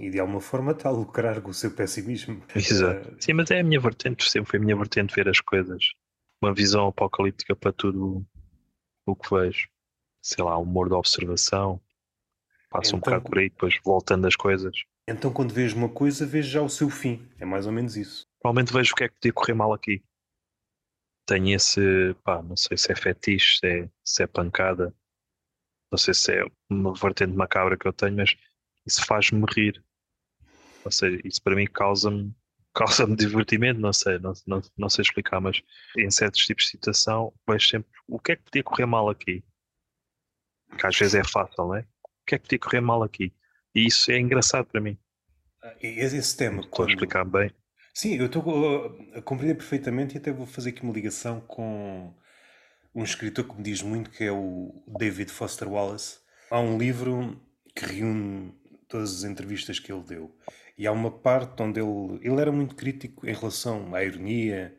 E de alguma forma está a lucrar com o seu pessimismo. Exato. Uh... Sim, mas é a minha vertente, sempre foi a minha vertente ver as coisas. Uma visão apocalíptica para tudo o que vejo. Sei lá, humor de observação. Passa então, um bocado por aí, depois voltando as coisas. Então, quando vejo uma coisa, vejo já o seu fim. É mais ou menos isso. Provavelmente vejo o que é que podia correr mal aqui tenho esse, pá, não sei se é fetiche, se é, se é pancada, não sei se é uma vertente macabra que eu tenho, mas isso faz-me rir. Ou seja, isso para mim causa-me causa-me divertimento, não sei, não, não, não sei explicar, mas em certos tipos de situação vejo sempre o que é que podia correr mal aqui. Que às vezes é fácil, não é? O que é que podia correr mal aqui? E isso é engraçado para mim. E esse tema. Estou quando... a explicar bem. Sim, eu estou a compreender perfeitamente e até vou fazer aqui uma ligação com um escritor que me diz muito, que é o David Foster Wallace. Há um livro que reúne todas as entrevistas que ele deu. E há uma parte onde ele, ele era muito crítico em relação à ironia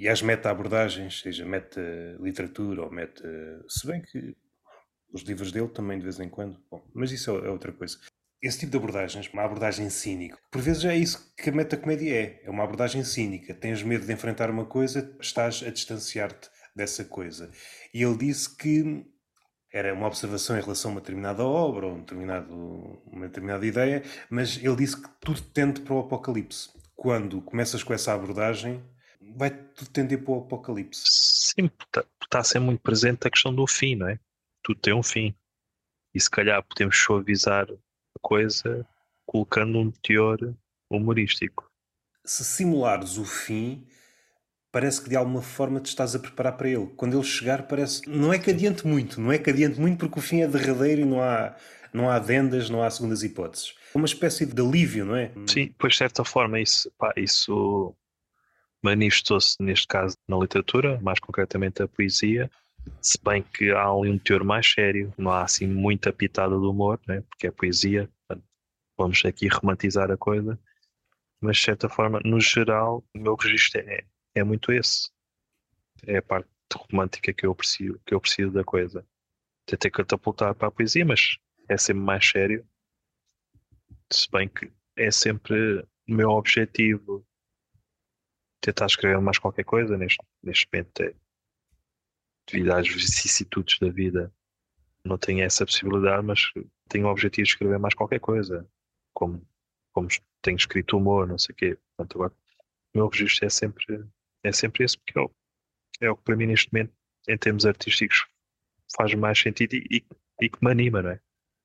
e às meta-abordagens, seja meta-literatura ou meta... Se bem que os livros dele também de vez em quando. Bom, mas isso é outra coisa. Esse tipo de abordagens, uma abordagem cínica, por vezes é isso que a metacomédia é. É uma abordagem cínica. Tens medo de enfrentar uma coisa, estás a distanciar-te dessa coisa. E ele disse que era uma observação em relação a uma determinada obra ou um uma determinada ideia, mas ele disse que tudo tende para o apocalipse. Quando começas com essa abordagem, vai tudo tender para o apocalipse. Sim, está, está a ser muito presente a questão do fim, não é? Tudo tem um fim. E se calhar podemos suavizar coisa colocando um teor humorístico. Se simulares o fim, parece que de alguma forma te estás a preparar para ele. Quando ele chegar, parece. Não é que adiante muito, não é que adiante muito porque o fim é derradeiro e não há, não há adendas, não há segundas hipóteses. É uma espécie de alívio, não é? Sim, pois de certa forma isso, pá, isso manifestou-se neste caso na literatura, mais concretamente a poesia, se bem que há ali um teor mais sério, não há assim muita pitada de humor, né? porque é poesia, vamos aqui romantizar a coisa, mas de certa forma, no geral, o meu registro é, é muito esse. É a parte romântica que eu aprecio, que eu da coisa. Tentei catapultar para a poesia, mas é sempre mais sério. Se bem que é sempre o meu objetivo tentar escrever mais qualquer coisa neste, neste momento é, devido às vicissitudes da vida não tenho essa possibilidade, mas tenho o objetivo de escrever mais qualquer coisa como, como tenho escrito humor, não sei o quê Portanto, agora, o meu registro é sempre é sempre esse, porque é o, é o que para mim neste momento, em termos artísticos, faz mais sentido e, e, e que me anima, não é?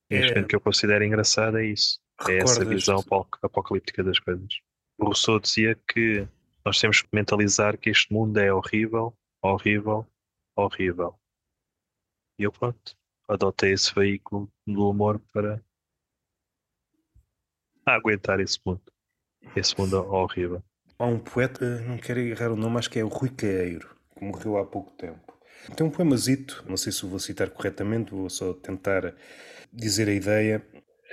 Neste é, momento que eu considero engraçado é isso. É essa visão apocalíptica das coisas. O Rousseau dizia que nós temos que mentalizar que este mundo é horrível, horrível, horrível. E eu pronto, adotei esse veículo do humor para aguentar esse mundo. Esse mundo horrível. Há um poeta, não quero errar o nome, acho que é o Rui Caeiro, que morreu há pouco tempo. Tem um poemazito, não sei se o vou citar corretamente, vou só tentar dizer a ideia.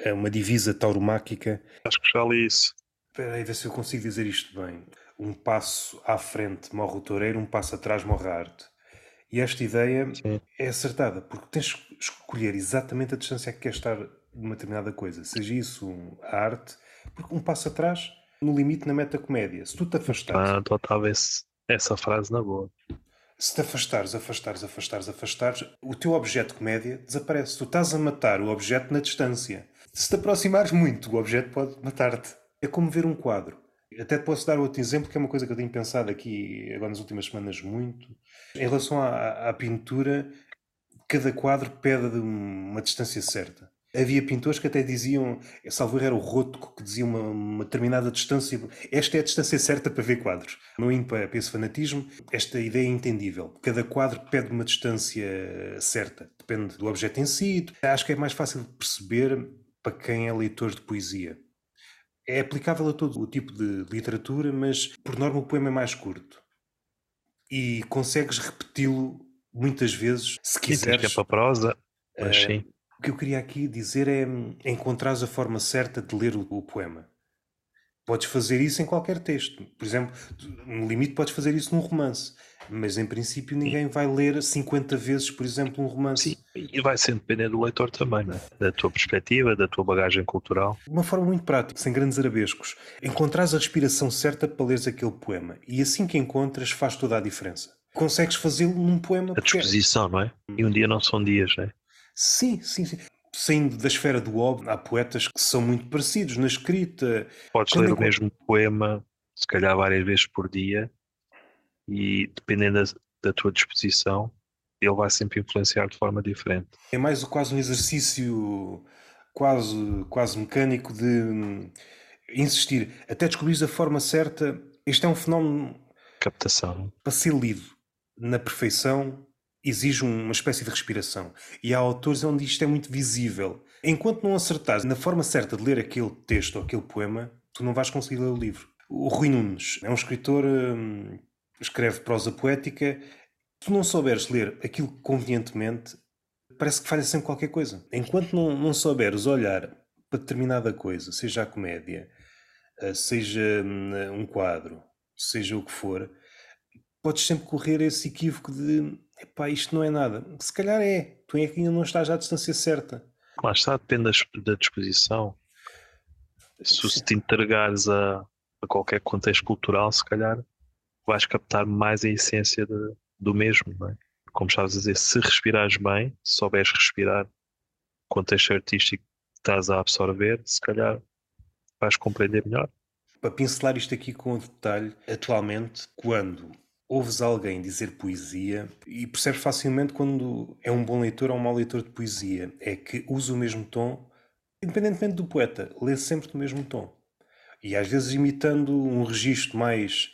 É uma divisa tauromáquica. Acho que já li isso. Espera aí, ver se eu consigo dizer isto bem. Um passo à frente morre o toureiro, um passo atrás morre a arte. E esta ideia Sim. é acertada, porque tens que escolher exatamente a distância que queres estar de uma determinada coisa. Seja isso a arte, porque um passo atrás no limite na metacomédia. Se tu te afastares. Ah, adotava essa frase na boa. Se te afastares, afastares, afastares, afastares, o teu objeto de comédia desaparece. Tu estás a matar o objeto na distância. Se te aproximares muito, o objeto pode matar-te. É como ver um quadro. Até te posso dar outro exemplo, que é uma coisa que eu tenho pensado aqui agora nas últimas semanas muito. Em relação à, à pintura, cada quadro pede uma distância certa havia pintores que até diziam, salvo era o Rothko, que dizia uma, uma, determinada distância, esta é a distância certa para ver quadros. Não indo para, para esse fanatismo, esta ideia é entendível. Cada quadro pede uma distância certa, depende do objeto em si. Acho que é mais fácil de perceber para quem é leitor de poesia. É aplicável a todo o tipo de literatura, mas por norma o poema é mais curto. E consegues repeti-lo muitas vezes, se quiseres. Sim, para prosa, mas uh, sim o que eu queria aqui dizer é encontrar a forma certa de ler o, o, poema. Podes fazer isso em qualquer texto. Por exemplo, no limite podes fazer isso num romance. Mas em princípio ninguém vai ler 50 vezes, por exemplo, um romance. Sim, e vai sempre depender do leitor também, não é? da tua perspectiva, da tua bagagem cultural. De uma forma muito prática, sem grandes arabescos. Encontrares a respiração certa para leres aquele poema. E assim que encontras, faz toda a diferença. Consegues fazê-lo num poema. A disposição, não é? E um dia não são dias, não é? Sim, sim, sim. Saindo da esfera do óbvio, há poetas que são muito parecidos na escrita. Podes Quando ler o mesmo poema, se calhar várias vezes por dia, e dependendo da, da tua disposição, ele vai sempre influenciar de forma diferente. É mais quase um exercício quase, quase mecânico de hum, insistir até descobrir a forma certa. Este é um fenómeno. Captação. Para ser lido na perfeição, exige uma espécie de respiração. E há autores onde isto é muito visível. Enquanto não acertares na forma certa de ler aquele texto ou aquele poema, tu não vais conseguir ler o livro. O Rui Nunes é um escritor, hum, escreve prosa poética. Se não souberes ler aquilo convenientemente, parece que falha sempre qualquer coisa. Enquanto não, não souberes olhar para determinada coisa, seja a comédia, eh, seja hum, um quadro, seja o que for, podes sempre correr esse equívoco de epá, isto não é nada. Se calhar é, tu é que ainda não estás à distância certa. Lá está, depende da disposição. Se te entregares a, a, qualquer contexto cultural, se calhar vais captar mais a essência de, do mesmo, não é? Como estavas a dizer, se respirares bem, se souberes respirar o contexto artístico que estás a absorver, se calhar vais compreender melhor. Para pincelar isto aqui com detalhe, atualmente, quando ouves alguém dizer poesia e percebes facilmente quando é um bom leitor ou um mau leitor de poesia, é que usa o mesmo tom, independentemente do poeta, lê sempre do mesmo tom. E às vezes imitando um registro mais,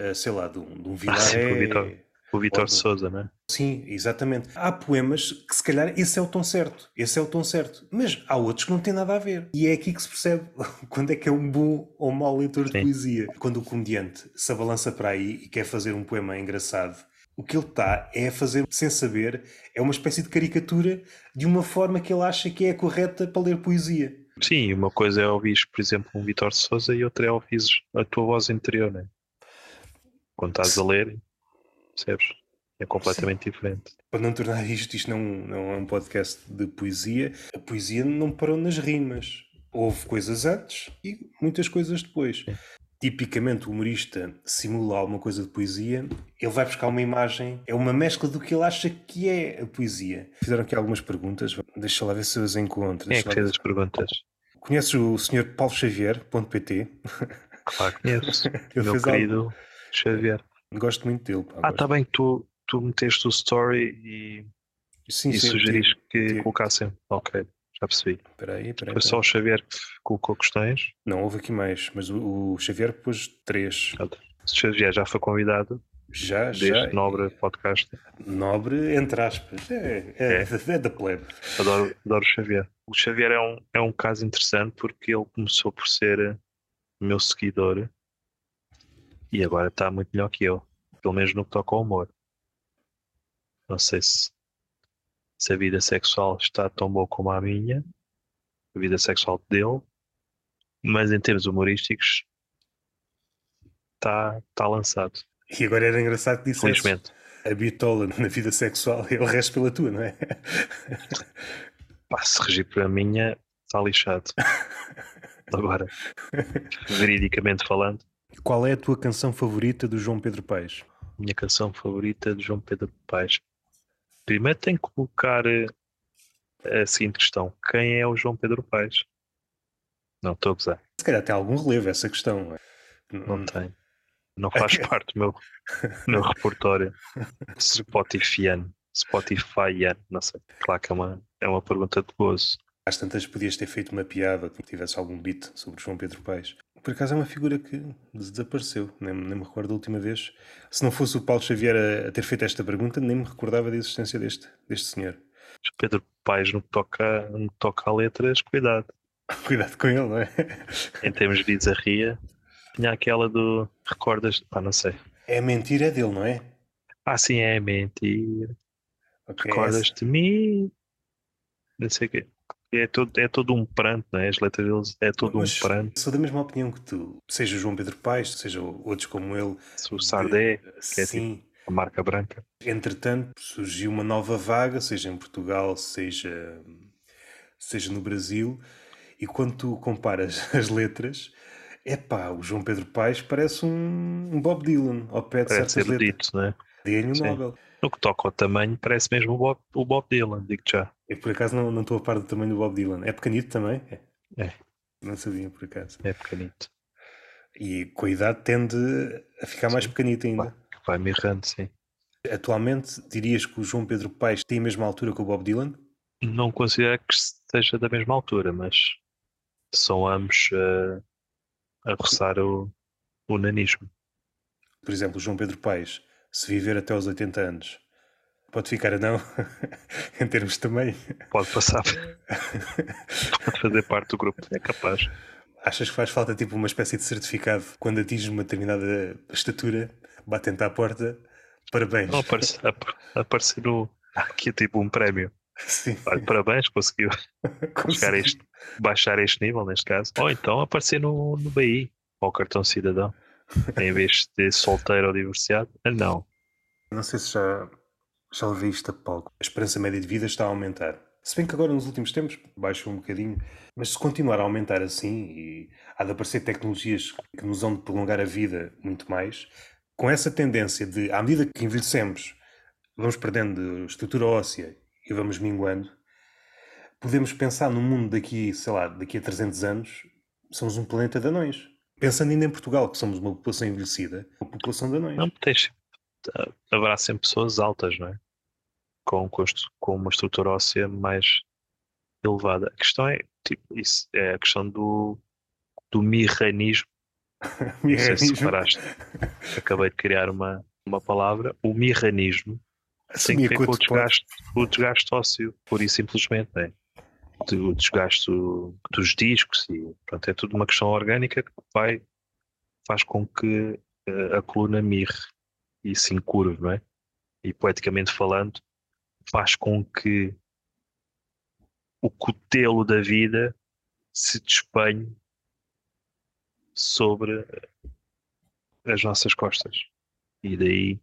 uh, sei lá, de um, de um Vilaré. Ah, o Vitor Souza, não é? Sim, exatamente. Há poemas que se calhar esse é o tom certo, esse é o tom certo, mas há outros que não têm nada a ver. E é aqui que se percebe quando é que é um bom ou mau leitor Sim. de poesia. Quando o comediante se abalança para aí e quer fazer um poema engraçado, o que ele está é a fazer, sem saber, é uma espécie de caricatura de uma forma que ele acha que é a correta para ler poesia. Sim, uma coisa é ouvir, por exemplo, um Vitor Souza e outra é ouvir a tua voz interior, né? Quando estás a ler, percebes? É completamente Sim. diferente. Para não tornar isto, isto não, não é um podcast de poesia, a poesia não parou nas rimas. Houve coisas antes e muitas coisas depois. Tipicamente o humorista simula alguma coisa de poesia, ele vai buscar uma imagem, é uma mescla do que ele acha que é a poesia. Fizeram aqui algumas perguntas, deixa lá ver se eu as encontro. Quem é que fez as perguntas? Conheces o senhor Paulo Xavier.pt? Claro que conheço. Meu querido algo... Xavier. Gosto muito dele. Pá, ah, está bem, tu, tu meteste o story e, sim, e sim, sugeriste que tive. colocassem. Ok, já percebi. Peraí, peraí, Foi só o Xavier que colocou questões? Não, houve aqui mais, mas o, o Xavier pôs três. O Xavier já foi convidado já, deste já. nobre podcast. Nobre, entre aspas. É, é, é. é da plebe. Adoro, adoro o Xavier. O Xavier é um, é um caso interessante porque ele começou por ser meu seguidor e agora está muito melhor que eu, pelo menos no que toca ao humor. Não sei se, se a vida sexual está tão boa como a minha, a vida sexual dele, mas em termos humorísticos está tá lançado. E agora era engraçado que disseste Felizmente. a bitola na vida sexual e o resto pela tua, não é? Pá, se regir para a minha, está lixado. Agora, veridicamente falando. Qual é a tua canção favorita do João Pedro Paes? Minha canção favorita do João Pedro Paes. Primeiro tenho que colocar eh, a seguinte questão: quem é o João Pedro Paes? Não, estou a gozar. Se calhar tem algum relevo essa questão. Não hum. tem. Não faz parte do meu, meu repertório. Spotify, Spotify, não sei. Claro que é uma, é uma pergunta de gozo. Às tantas podias ter feito uma piada que tivesse algum beat sobre João Pedro Paes. Por acaso é uma figura que desapareceu, nem, nem me recordo da última vez. Se não fosse o Paulo Xavier a, a, ter feito esta pergunta, nem me recordava da existência deste, deste senhor. Pedro Paes no que toca, no que toca a letras, cuidado. cuidado com ele, não é? em termos de bizarria, tinha aquela do. Recordas? Ah, não sei. É mentira é dele, não é? Ah, sim, é mentira. Okay, Recordas de mim? Não sei o quê é todo, é todo um pranto, não é? As letras deles é todo Mas um pranto. Sou da mesma opinião que tu, seja João Pedro Paes, seja outros como ele. O Sardé, de... que é Sim. Tipo a marca branca. Entretanto, surgiu uma nova vaga, seja em Portugal, seja, seja no Brasil, e quando tu comparas as letras, é pá, o João Pedro Paes parece um, Bob Dylan ao pé de parece certas letras. Não é? Dê-lhe o Nobel. No que toca ao tamanho, parece mesmo o Bob, o Bob Dylan, digo já. Eu por acaso não, não estou a par do tamanho do Bob Dylan. É pequenito também? É. é. Não sabia por acaso. É pequenito. E com a idade tende a ficar sim. mais pequenito ainda. Vai mirrando, sim. Atualmente dirias que o João Pedro Paes tem a mesma altura que o Bob Dylan? Não considero que esteja da mesma altura, mas são ambos uh, a roçar o, o nanismo. Por exemplo, o João Pedro Paes se viver até aos 80 anos, pode ficar a não, em termos também. Pode passar. pode fazer parte do grupo, é capaz. Achas que faz falta tipo uma espécie de certificado quando atinges uma determinada estatura, batem-te à porta, parabéns. Não, aparecer, aparecer no. Aqui tipo um prémio. Sim. Olha, parabéns, conseguiu chegar a Consegui. este, baixar este nível neste caso. Ou então aparecer no, no BI, ou cartão cidadão, em vez de solteiro ou divorciado. Ah, Não. Não sei se já, já levei isto a palco. A esperança média de vida está a aumentar. Se bem que agora nos últimos tempos baixou um bocadinho, mas se continuar a aumentar assim e há de aparecer tecnologias que nos vão de prolongar a vida muito mais, com essa tendência de, à medida que envelhecemos, vamos perdendo estrutura óssea e vamos minguando, podemos pensar num mundo daqui, sei lá, daqui a 300 anos, somos um planeta de anões. Pensando ainda em Portugal, que somos uma população envelhecida, uma população de anões. Não, tens, haverá sempre pessoas altas, não é? Com, estru- com uma estrutura óssea mais elevada. A questão é, tipo, isso é a questão do, do mirranismo. Não sei se. Acabei de criar uma, uma palavra. O mirranismo tem que ver com o desgaste, o desgaste ósseo, pura e simplesmente, né? O desgaste do- dos discos e pronto, é tudo uma questão orgânica que vai, faz com que eh, a coluna mirre e se encurve, não é? E poeticamente falando, faz com que o cutelo da vida se despenhe sobre as nossas costas. E daí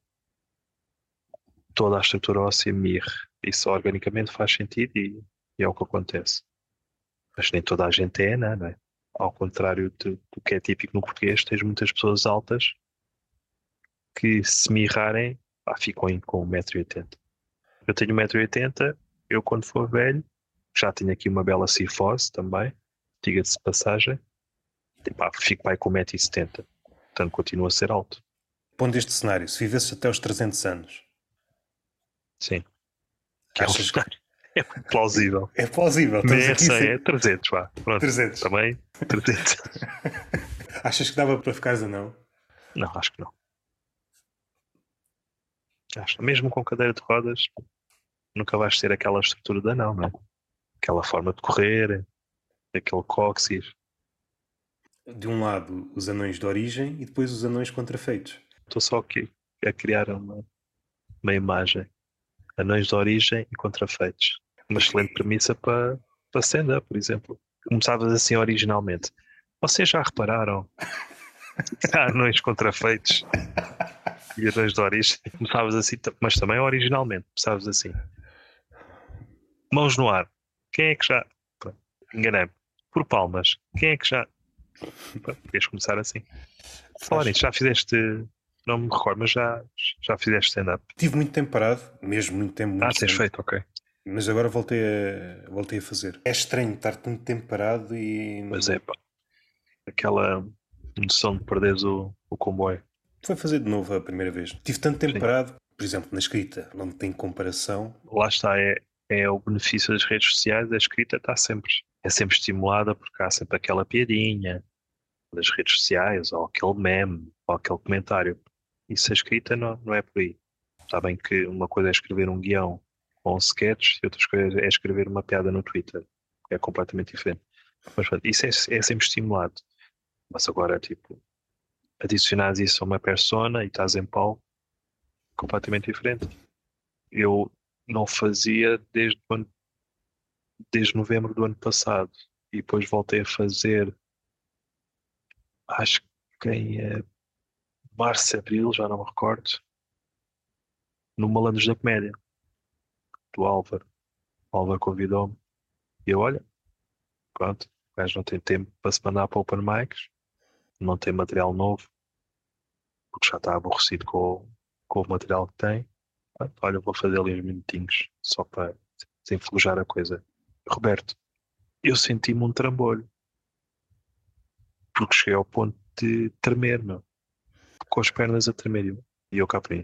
toda a estrutura óssea mirre. Isso organicamente faz sentido e, e é o que acontece. Mas nem toda a gente é enã, não é? Ao contrário do que é típico no português, tens muitas pessoas altas que se mirrarem, pá, ficam com 1,80m. Eu tenho 1,80m, eu quando for velho, já tenho aqui uma bela cifose também, diga-se de passagem, e, pá, fico pai com 1,70m. Portanto, continuo a ser alto. Pondo este cenário, se vivesse até aos 300 anos, Sim. Que é, um cenário- é plausível. é plausível. Estamos aqui sem- é 300, vá. Pronto. 300. Também 300. Achas que dava para ficares a não? Não, acho que não. Acho, mesmo com cadeira de rodas, nunca vais ter aquela estrutura de anão, não é? Aquela forma de correr, aquele cóccix. De um lado, os anões de origem e depois os anões contrafeitos. Estou só aqui a criar uma, uma imagem. Anões de origem e contrafeitos. Uma excelente premissa para, para stand-up, por exemplo. Começavas assim originalmente. Vocês já repararam há anões contrafeitos e anões de origem? Começavas assim, mas também originalmente. Começavas assim. Mãos no ar. Quem é que já. Enganei-me. Por palmas. Quem é que já. Podias começar assim. Falar nisso, já fizeste. Não me recordo, mas já, já fizeste stand-up. Tive muito tempo parado, mesmo muito tempo. Muito Ah, tens feito, ok. Mas agora voltei a, voltei a fazer. É estranho estar tanto tempo parado e. Mas é pá. Aquela noção de perderes o, o comboio. Foi fazer de novo a primeira vez. Tive tanto tempo Sim. parado, por exemplo, na escrita, não tem comparação. Lá está, é, é o benefício das redes sociais. A escrita está sempre. É sempre estimulada porque há sempre aquela piadinha das redes sociais, ou aquele meme, ou aquele comentário. Isso a escrita não, não é por aí. Está bem que uma coisa é escrever um guião ou um sketch e outra coisa é escrever uma piada no Twitter. É completamente diferente. Mas pronto, isso é, é sempre estimulado. Mas agora, tipo, adicionares isso a uma persona e estás em pau, completamente diferente. Eu não fazia desde, ano- desde novembro do ano passado e depois voltei a fazer, acho que em eh, março, abril, já não me recordo, no Malandros da Comédia, do Álvaro. O Álvaro convidou-me e eu, olha, pronto, o gajo não tem tempo para se mandar para Open Mics, não tem material novo, porque já está aborrecido com, o- com o material que tem. Olha, vou fazer ali uns minutinhos só para desenflujar a coisa. Roberto, eu senti-me um trambolho. Porque cheguei ao ponto de tremer, meu. Com as pernas a tremer. E eu- eu cá para.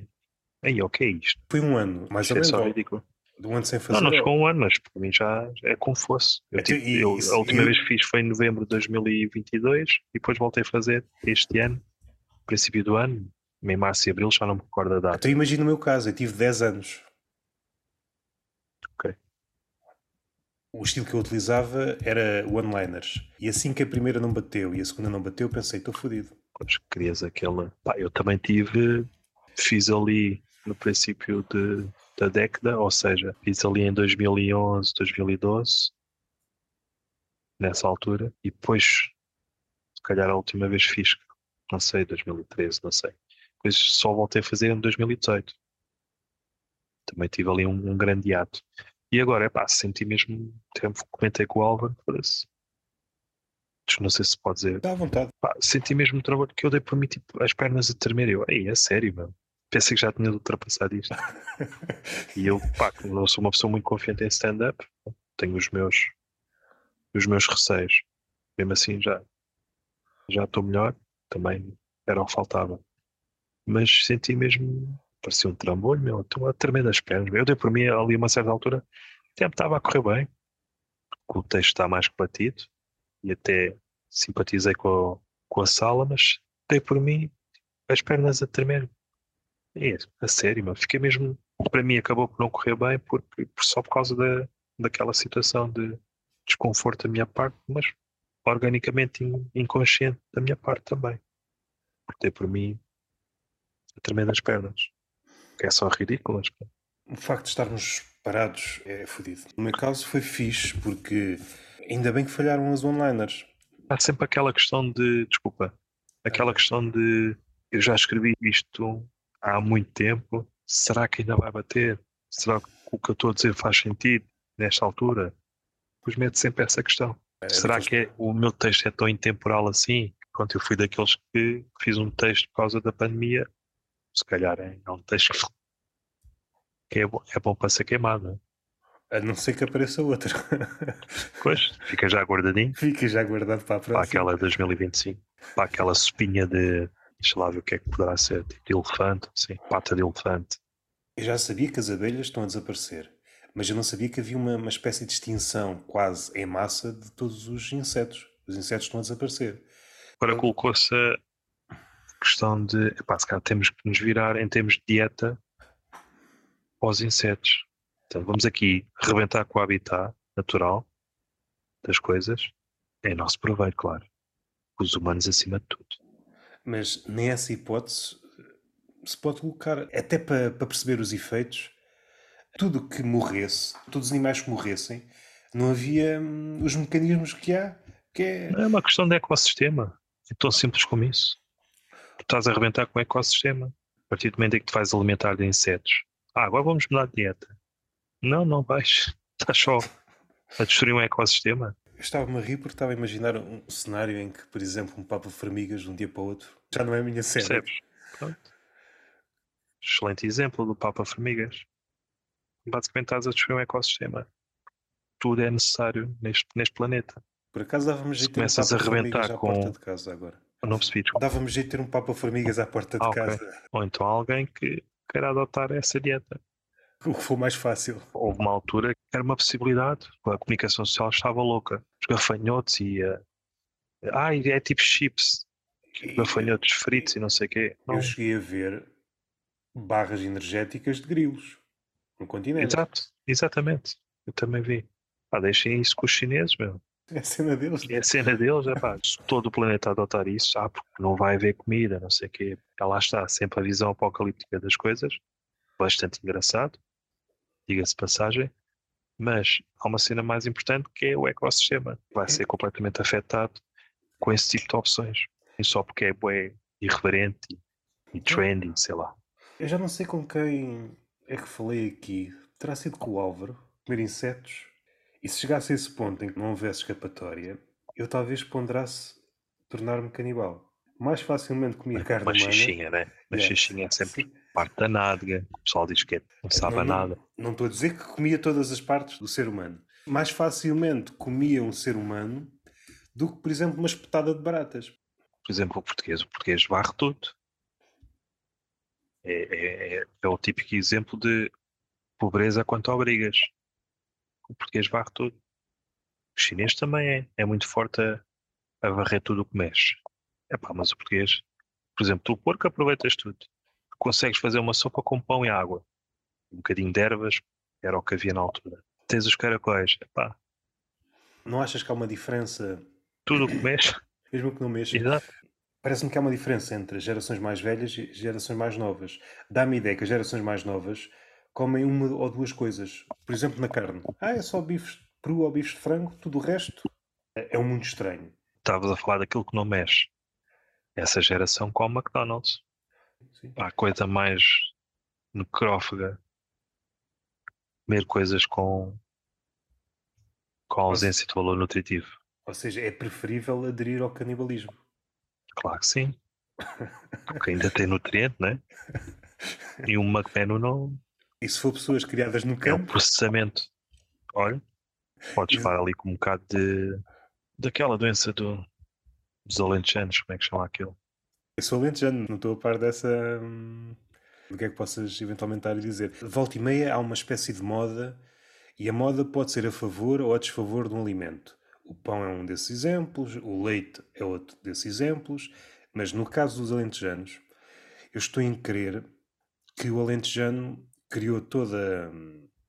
Ei, o que é isto? Foi um ano, mais ou é menos. só ou- ridículo. De um ano sem Não, fazer. não chegou um ano, mas para mim já é como fosse. Eu, Então, tipo, e- eu- isso- a última e- vez que fiz foi em novembro de 2022 e depois voltei a fazer este ano, princípio do ano, em março e abril, já não me recordo a data. Então imagina o meu caso, eu tive 10 anos. Ok. o estilo que eu utilizava era one-liners. E assim que a primeira não bateu e a segunda não bateu, pensei, estou fodido. Que querias aquela. Pá, eu também tive, fiz ali no princípio de, da década, ou seja, fiz ali em 2011, 2012, nessa altura, e depois, se calhar a última vez fiz, não sei, 2013, não sei. Depois só voltei a fazer em 2018. Também tive ali um, um grande ato. E agora, é pá, senti mesmo, tempo, comentei com o Álvaro, parece. Não sei se pode dizer. Dá vontade. Pá, senti mesmo o trabalho que eu dei para mim, tipo, as pernas a tremer. Eu, ei, é sério, mano. Pensei que já tinha ultrapassado isto. e eu, pá, não sou uma pessoa muito confiante em stand-up, tenho os meus, os meus receios. Mesmo assim, já já estou melhor. Também era o que faltava. Mas senti mesmo parecia um trambolho, meu, estou a tremer das pernas. Eu dei por mim ali a uma certa altura, o tempo estava a correr bem, o texto está mais que batido, e até simpatizei com a, com a sala, mas dei por mim as pernas a tremer. É, a sério, meu, fiquei mesmo, para mim acabou por não correr bem, porque, só por causa da, daquela situação de desconforto da minha parte, mas organicamente inconsciente da minha parte também. Dei por mim a tremer das pernas que é só ridículas. O facto de estarmos parados é fodido. No meu caso foi fixe, porque ainda bem que falharam as onliners. Há sempre aquela questão de, desculpa, aquela ah. questão de eu já escrevi isto há muito tempo, será que ainda vai bater? Será que o que eu estou a dizer faz sentido nesta altura? Pois mete sempre essa questão. É, será que é, o meu texto é tão intemporal assim? Quando eu fui daqueles que fiz um texto por causa da pandemia, se calhar é, é um texto que é bom, é bom para ser queimado. A não ser que apareça outra. Pois, fica já guardadinho. Fica já guardado para a próxima. Para aquela 2025. Para aquela espinha de. Deixa lá ver o que é que poderá ser. Tipo de elefante, sim. Pata de elefante. Eu já sabia que as abelhas estão a desaparecer. Mas eu não sabia que havia uma, uma espécie de extinção quase em massa de todos os insetos. Os insetos estão a desaparecer. Agora colocou-se a, questão de, epá, se calhar temos que nos virar em termos de dieta aos insetos. Então vamos aqui rebentar com o habitat natural das coisas, é nosso proveito, claro. Os humanos acima de tudo. Mas nessa hipótese se pode colocar, até para, para perceber os efeitos, tudo que morresse, todos os animais que morressem, não havia hum, os mecanismos que há. Que é... é uma questão de ecossistema. É tão simples como isso tu estás a arrebentar com o ecossistema. A partir do momento em que te vais alimentar de insetos. Ah, agora vamos mudar de dieta. Não, não vais. Estás só a destruir um ecossistema. Estava-me a rir porque estava a imaginar um cenário em que, por exemplo, um Papa Formigas de um dia para o outro já não é a minha cena. Percebes? Pronto. Excelente exemplo do Papa Formigas. Basicamente estás a destruir um ecossistema. Tudo é necessário neste, neste planeta. Por acaso dávamos jeito de começas um a arrebentar com. De casa agora. Não percebi. Dava-me jeito de ter um Papa Formigas à porta de ah, casa. Okay. Ou então alguém que queira adotar essa dieta. O que for mais fácil. Houve uma altura que era uma possibilidade. A comunicação social estava louca. Os gafanhotos e. Uh... Ah, é tipo chips. E... Gafanhotos fritos e não sei o quê. Não. Eu cheguei a ver barras energéticas de grilos no continente. Exato, exatamente. Eu também vi. Ah, deixem isso com os chineses, meu. É a cena deles. É a cena deles, é pá. Se todo o planeta adotar isso, ah, porque não vai haver comida, não sei o quê. Lá está, sempre a visão apocalíptica das coisas. Bastante engraçado, diga-se passagem. Mas há uma cena mais importante que é o ecossistema. Vai ser completamente afetado com esse tipo de opções. E só porque é bué, irreverente e, trendy, sei lá. Eu já não sei com quem é que falei aqui. Terá sido com o Álvaro. Comer insetos e se chegasse a esse ponto em que não houvesse escapatória, eu talvez ponderasse tornar-me canibal. Mais facilmente comia carne uma humana. Xixinha, né? Uma yeah. xixinha é sempre. Parte da nádega. O pessoal diz que é, não sabe não, nada. Não, estou a dizer que comia todas as partes do ser humano. Mais facilmente comia um ser humano do que, por exemplo, uma espetada de baratas. Por exemplo, o português. O português varre tudo. É, é, é, é o típico exemplo de pobreza quanto obrigas o português varre tudo. O chinês também é, é muito forte a, a varrer tudo o que mexe. Epá, mas o português, por exemplo, tu o porco aproveitas tudo. Consegues fazer uma sopa com pão e água. Um bocadinho de ervas, era o que havia na altura. Tens os caracóis, epá, Não achas que há uma diferença, Tudo o que mexe. mesmo que não mexa? Exato. Parece-me que há uma diferença entre as gerações mais velhas e gerações mais novas. Dá-me a ideia que as gerações mais novas comem uma ou duas coisas. Por exemplo, na carne. Ah, é só bifes cru ou bifes de frango, tudo o resto é um mundo estranho. Estavas a falar daquilo que não mexe. Essa geração come McDonald's. Sim. Há coisa mais necrófaga. Comer coisas com, com ausência de valor nutritivo. Ou seja, é preferível aderir ao canibalismo. Claro que sim. Porque ainda tem nutriente, né? E um McMenu não E se for pessoas criadas no é um campo, processamento. Olha, podes falar ali com um bocado de daquela doença do, dos alentejanos, como é que chama aquilo? Eu sou alentejano, não estou a par dessa. hum, do que é que possas eventualmente estar a dizer. Volta e meia há uma espécie de moda, e a moda pode ser a favor ou a desfavor de um alimento. O pão é um desses exemplos, o leite é outro desses exemplos, mas no caso dos alentejanos, eu estou em crer que o alentejano criou toda,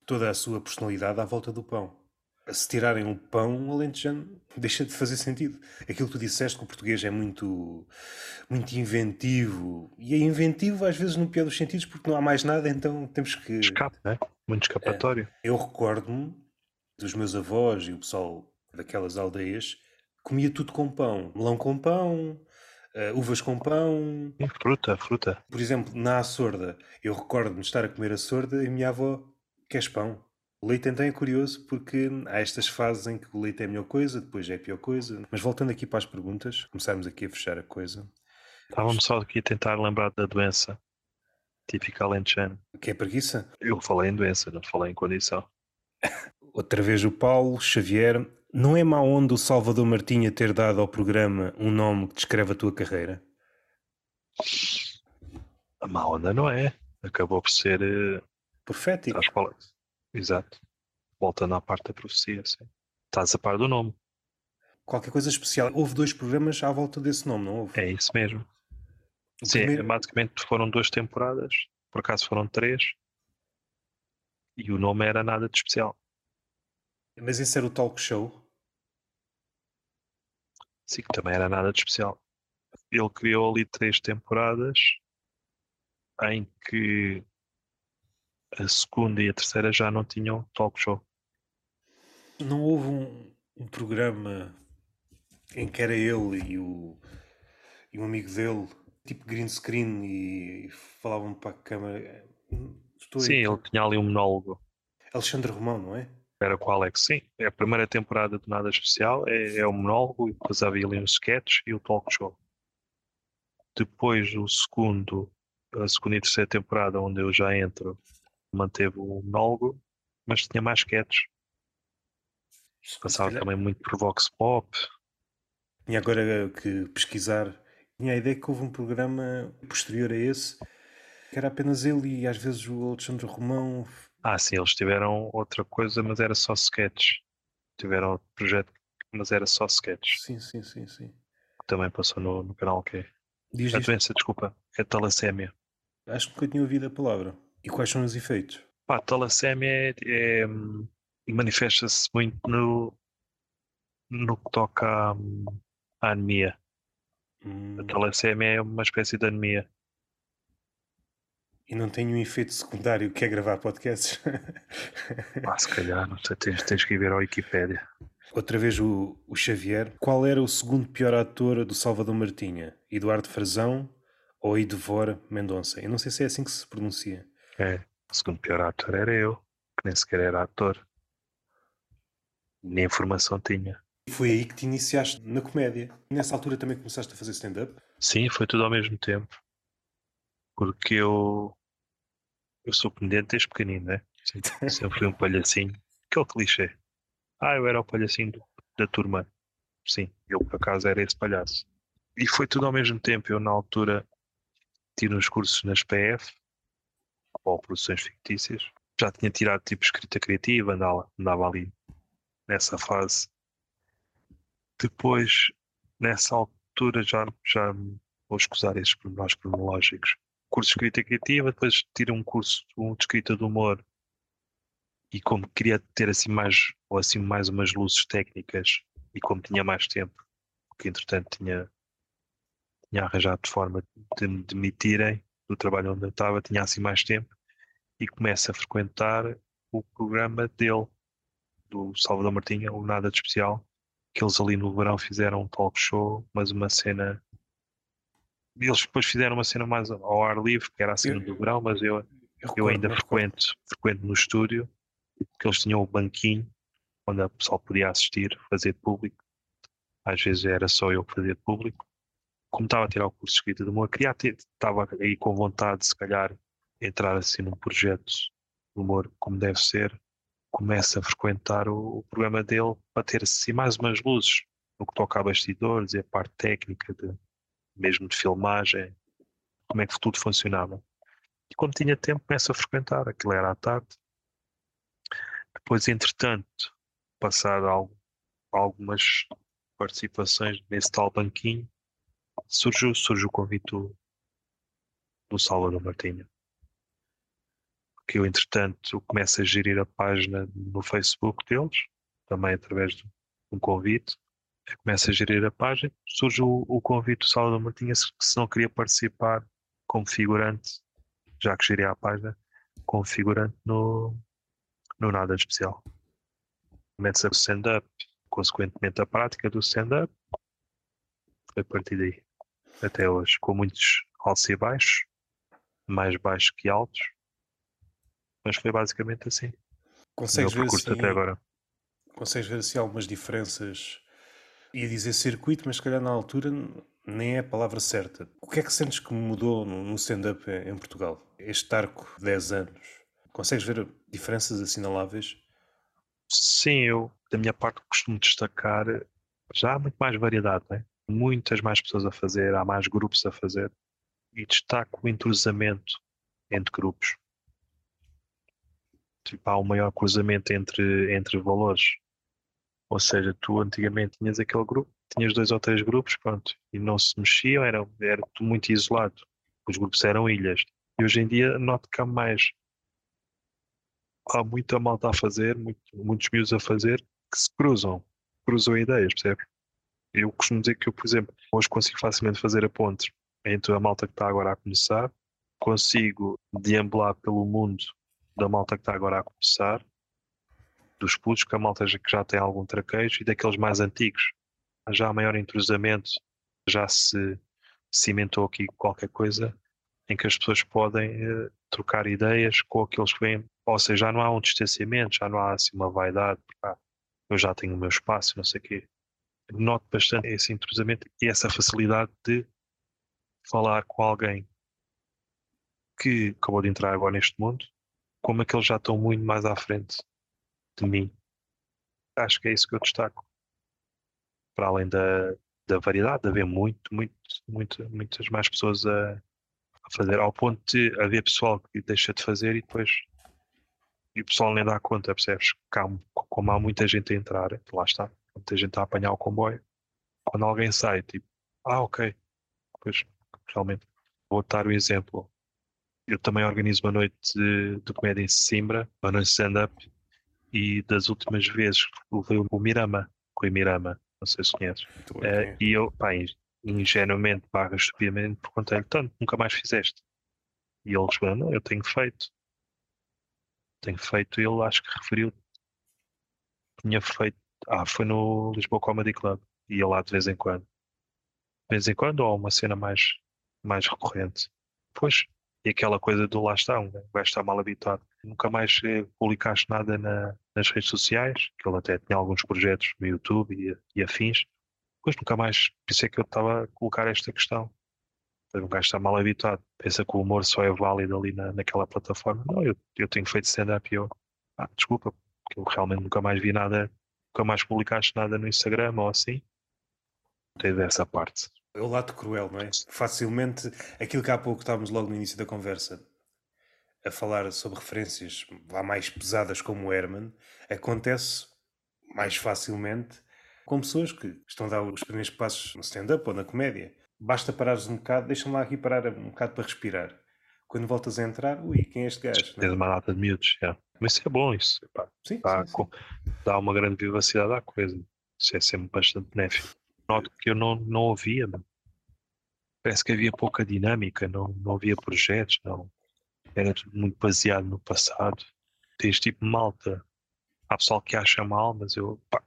toda a sua personalidade à volta do pão. Se tirarem o pão, o alentejano deixa de fazer sentido. Aquilo que tu disseste que o português é muito, muito inventivo. E é inventivo às vezes no pior dos sentidos porque não há mais nada, então temos que... Escape, né? Muito escapatório. Eu recordo-me dos meus avós e o pessoal daquelas aldeias comia tudo com pão. Melão com pão, eh, uvas com pão. E fruta, fruta. Por exemplo, na açorda, eu recordo-me de estar a comer açorda e a minha avó, queres pão? O leite então é curioso porque há estas fases em que o leite é a melhor coisa, depois é a pior coisa. Mas voltando aqui para as perguntas, começarmos aqui a fechar a coisa. Estávamos só aqui a tentar lembrar da doença típica alentejana. Que é preguiça? Eu falei em doença, não falei em condição. Outra vez o Paulo Xavier. Não é má onda o Salvador Martinha ter dado ao programa um nome que descreve a tua carreira? A má onda não é. Acabou por ser. eh, Profético. Fala- Exato. Voltando à parte da profecia, sim. Estás a par do nome. Qualquer coisa especial. Houve dois programas à volta desse nome, não houve? É isso mesmo. O Sim, primeiro- basicamente foram duas temporadas. Por acaso foram três. E o nome era nada de especial. Mas esse era o talk show. Sim, que também era nada de especial. Ele criou ali três temporadas em que a segunda e a terceira já não tinham talk show. Não houve um, um programa em que era ele e o, e um amigo dele, tipo green screen, e, falavam para a câmara. Estou Sim, aí. ele tinha ali um monólogo. Alexandre Romão, não é? Era com o Alex, sim. É a primeira temporada de Nada Especial, é, é o monólogo, e depois havia ali uns sketches e o talk show. Depois o segundo, a segunda e terceira temporada, onde eu já entro, manteve o monólogo, mas tinha mais sketches. Passava calhar- também muito por Vox Pop. Tinha agora que pesquisar. Tinha a ideia que houve um programa posterior a esse que era apenas ele e às vezes o Alexandre Romão. Ah, sim, eles tiveram outra coisa, mas era só sketches. Tiveram outro projeto, mas era só sketches. Sim, sim, sim, sim. Que também passou no, no canal que é. Diz A isto. doença, desculpa, é talassémia. Acho que nunca tinha ouvido a palavra. E quais são os efeitos? Pá, a talassémia é, é, hum, manifesta-se muito no, no que toca à, hum, à anemia. Hum, A talassémia é uma espécie de anemia. e não tem um efeito secundário que é gravar podcasts. Pá, se calhar, não sei, tens, tens que ir ver ao Wikipédia. Outra vez o, o Xavier. Qual era o segundo pior ator do Salvador Martinha? Eduardo Frazão ou Idevor Mendonça? Eu não sei se é assim que se pronuncia. É, o segundo pior ator era eu, que nem sequer era ator. Nem informação tinha. Foi aí que te iniciaste na comédia. Nessa altura também começaste a fazer stand-up? Sim, foi tudo ao mesmo tempo. Porque eu. Eu sou comediante desde pequenino, né? Sempre, sempre fui um palhacinho. Aquele clichê. Ah, eu era o palhacinho do- da turma. Sim, eu por acaso era esse palhaço. E foi tudo ao mesmo tempo. Eu, na altura, tive uns cursos na SPF, ou produções fictícias. Já tinha tirado tipo escrita criativa, andava, andava ali nessa fase. Depois, nessa altura, já, já vou escusar esses pormenores cronológicos. Curso de escrita criativa, depois tirei um curso um de escrita de humor. E como queria ter assim mais ou assim mais umas luzes técnicas, e como tinha mais tempo, porque entretanto tinha, tinha arranjado de forma de me demitirem do trabalho onde eu estava, tinha assim mais tempo, e começo a frequentar o programa dele, do Salvador Martinha, o Nada de Especial, que eles ali no verão fizeram um talk show, mas uma cena. Eles depois fizeram uma cena mais ao ar livre, que era a cena do verão, mas eu, eu, eu ainda frequento, frequento no estúdio, que eles tinham o banquinho onde a pessoa podia assistir, fazer público. Às vezes era só eu que fazia público. Como estava a tirar o curso de escrita de humor, queria ter, estava aí com vontade, se calhar, entrar assim num projeto de humor como deve ser. Começa a frequentar o, o programa dele para ter assim mais umas luzes no que toca a bastidores e a parte técnica, de, mesmo de filmagem, como é que tudo funcionava. E quando tinha tempo, começa a frequentar, aquilo era à tarde. Depois, entretanto, passar algo, algumas participações nesse tal banquinho, surgiu, surgiu o convite do, do Salvador Martinha. Que eu, entretanto, começo a gerir a página no Facebook deles, também através de um convite. Eu começo a gerir a página, surge o, o convite do Salvador Martinha se, se não queria participar como figurante, já que geria a página, como figurante no, no Nada de Especial metes a stand-up, consequentemente a prática do stand-up, foi a partir daí, até hoje, com muitos altos e baixos, mais baixos que altos, mas foi basicamente assim. Consegues ver, assim, até agora. consegues ver assim algumas diferenças? Ia dizer circuito, mas se calhar na altura nem é a palavra certa. O que é que sentes que mudou no stand-up em Portugal? Este arco de 10 anos. Consegues ver diferenças assinaláveis? Sim, eu, da minha parte, costumo destacar. Já há muito mais variedade, né? Muitas mais pessoas a fazer, há mais grupos a fazer, e destaco o entrosamento entre grupos. Tipo, há um maior cruzamento entre, entre valores. Ou seja, tu antigamente tinhas aquele grupo, tinhas dois ou três grupos, pronto, e não se mexiam, era, era muito isolado. Os grupos eram ilhas. E hoje em dia noto que há mais há muita malta a fazer, muito, muitos miúdos a fazer, que se cruzam, cruzam ideias, percebe? Eu costumo dizer que eu, por exemplo, hoje consigo facilmente fazer a ponte entre a malta que está agora a começar, consigo deambular pelo mundo da malta que está agora a começar, dos putos, que a malta que já tem algum traquejo, e daqueles mais antigos. Já há maior entrosamento, já se cimentou aqui qualquer coisa em que as pessoas podem uh, trocar ideias com aqueles que vêm ou seja, já não há um distanciamento, já não há assim uma vaidade, ah, eu já tenho o meu espaço, não sei o quê. Noto bastante esse entrosamento e essa facilidade de falar com alguém que acabou de entrar agora neste mundo, como é que eles já estão muito mais à frente de mim. Acho que é isso que eu destaco. Para além da, da variedade, de haver muito, muito, muito, muitas mais pessoas a, a fazer, ao ponto de haver pessoal que deixa de fazer e depois e o pessoal nem dá conta, percebes? Como há muita gente a entrar, lá está, muita gente a apanhar o comboio. Quando alguém sai, tipo, ah, ok, pois realmente vou dar o exemplo. Eu também organizo uma noite de, de comédia em Simbra, uma noite de stand-up, e das últimas vezes levei o Mirama, com o Mirama, não sei se conheces. Uh, e eu, pá, ingenuamente, barra estupidamente, perguntei-lhe tanto, nunca mais fizeste. E ele respondeu, não, eu tenho feito tenho feito, ele acho que referiu, tinha feito, ah, foi no Lisboa Comedy Club, ia lá de vez em quando. De vez em quando, ou uma cena mais, mais recorrente. Pois, e aquela coisa do lá está, um gajo está mal habituado. Nunca mais eh, publicaste nada na, nas redes sociais, que ele até tinha alguns projetos no YouTube e, e afins. Pois nunca mais, pensei que eu estava a colocar esta questão. Um gajo está mal habituado, pensa que o humor só é válido ali na, naquela plataforma. Não, eu, eu tenho feito stand-up e eu, ah, desculpa, porque eu realmente nunca mais vi nada, nunca mais publicaste nada no Instagram ou assim. Teve essa parte. É o lado cruel, não é? Facilmente, aquilo que há pouco estávamos logo no início da conversa a falar sobre referências lá mais pesadas como o Herman, acontece mais facilmente com pessoas que estão a dar os primeiros passos no stand-up ou na comédia basta parares um bocado, deixa-me lá aqui parar um bocado para respirar. Quando voltas a entrar, ui, quem é este gajo? Tens uma data de miúdos. Mas isso é bom, isso pá, Sim, dá, sim, sim. dá uma grande vivacidade à coisa. Isso é sempre bastante benéfico. Noto que eu não, não ouvia, mano. parece que havia pouca dinâmica, não, não havia projetos, não. Era tudo muito baseado no passado. Tens tipo malta. Há pessoal que acha mal, mas eu pá,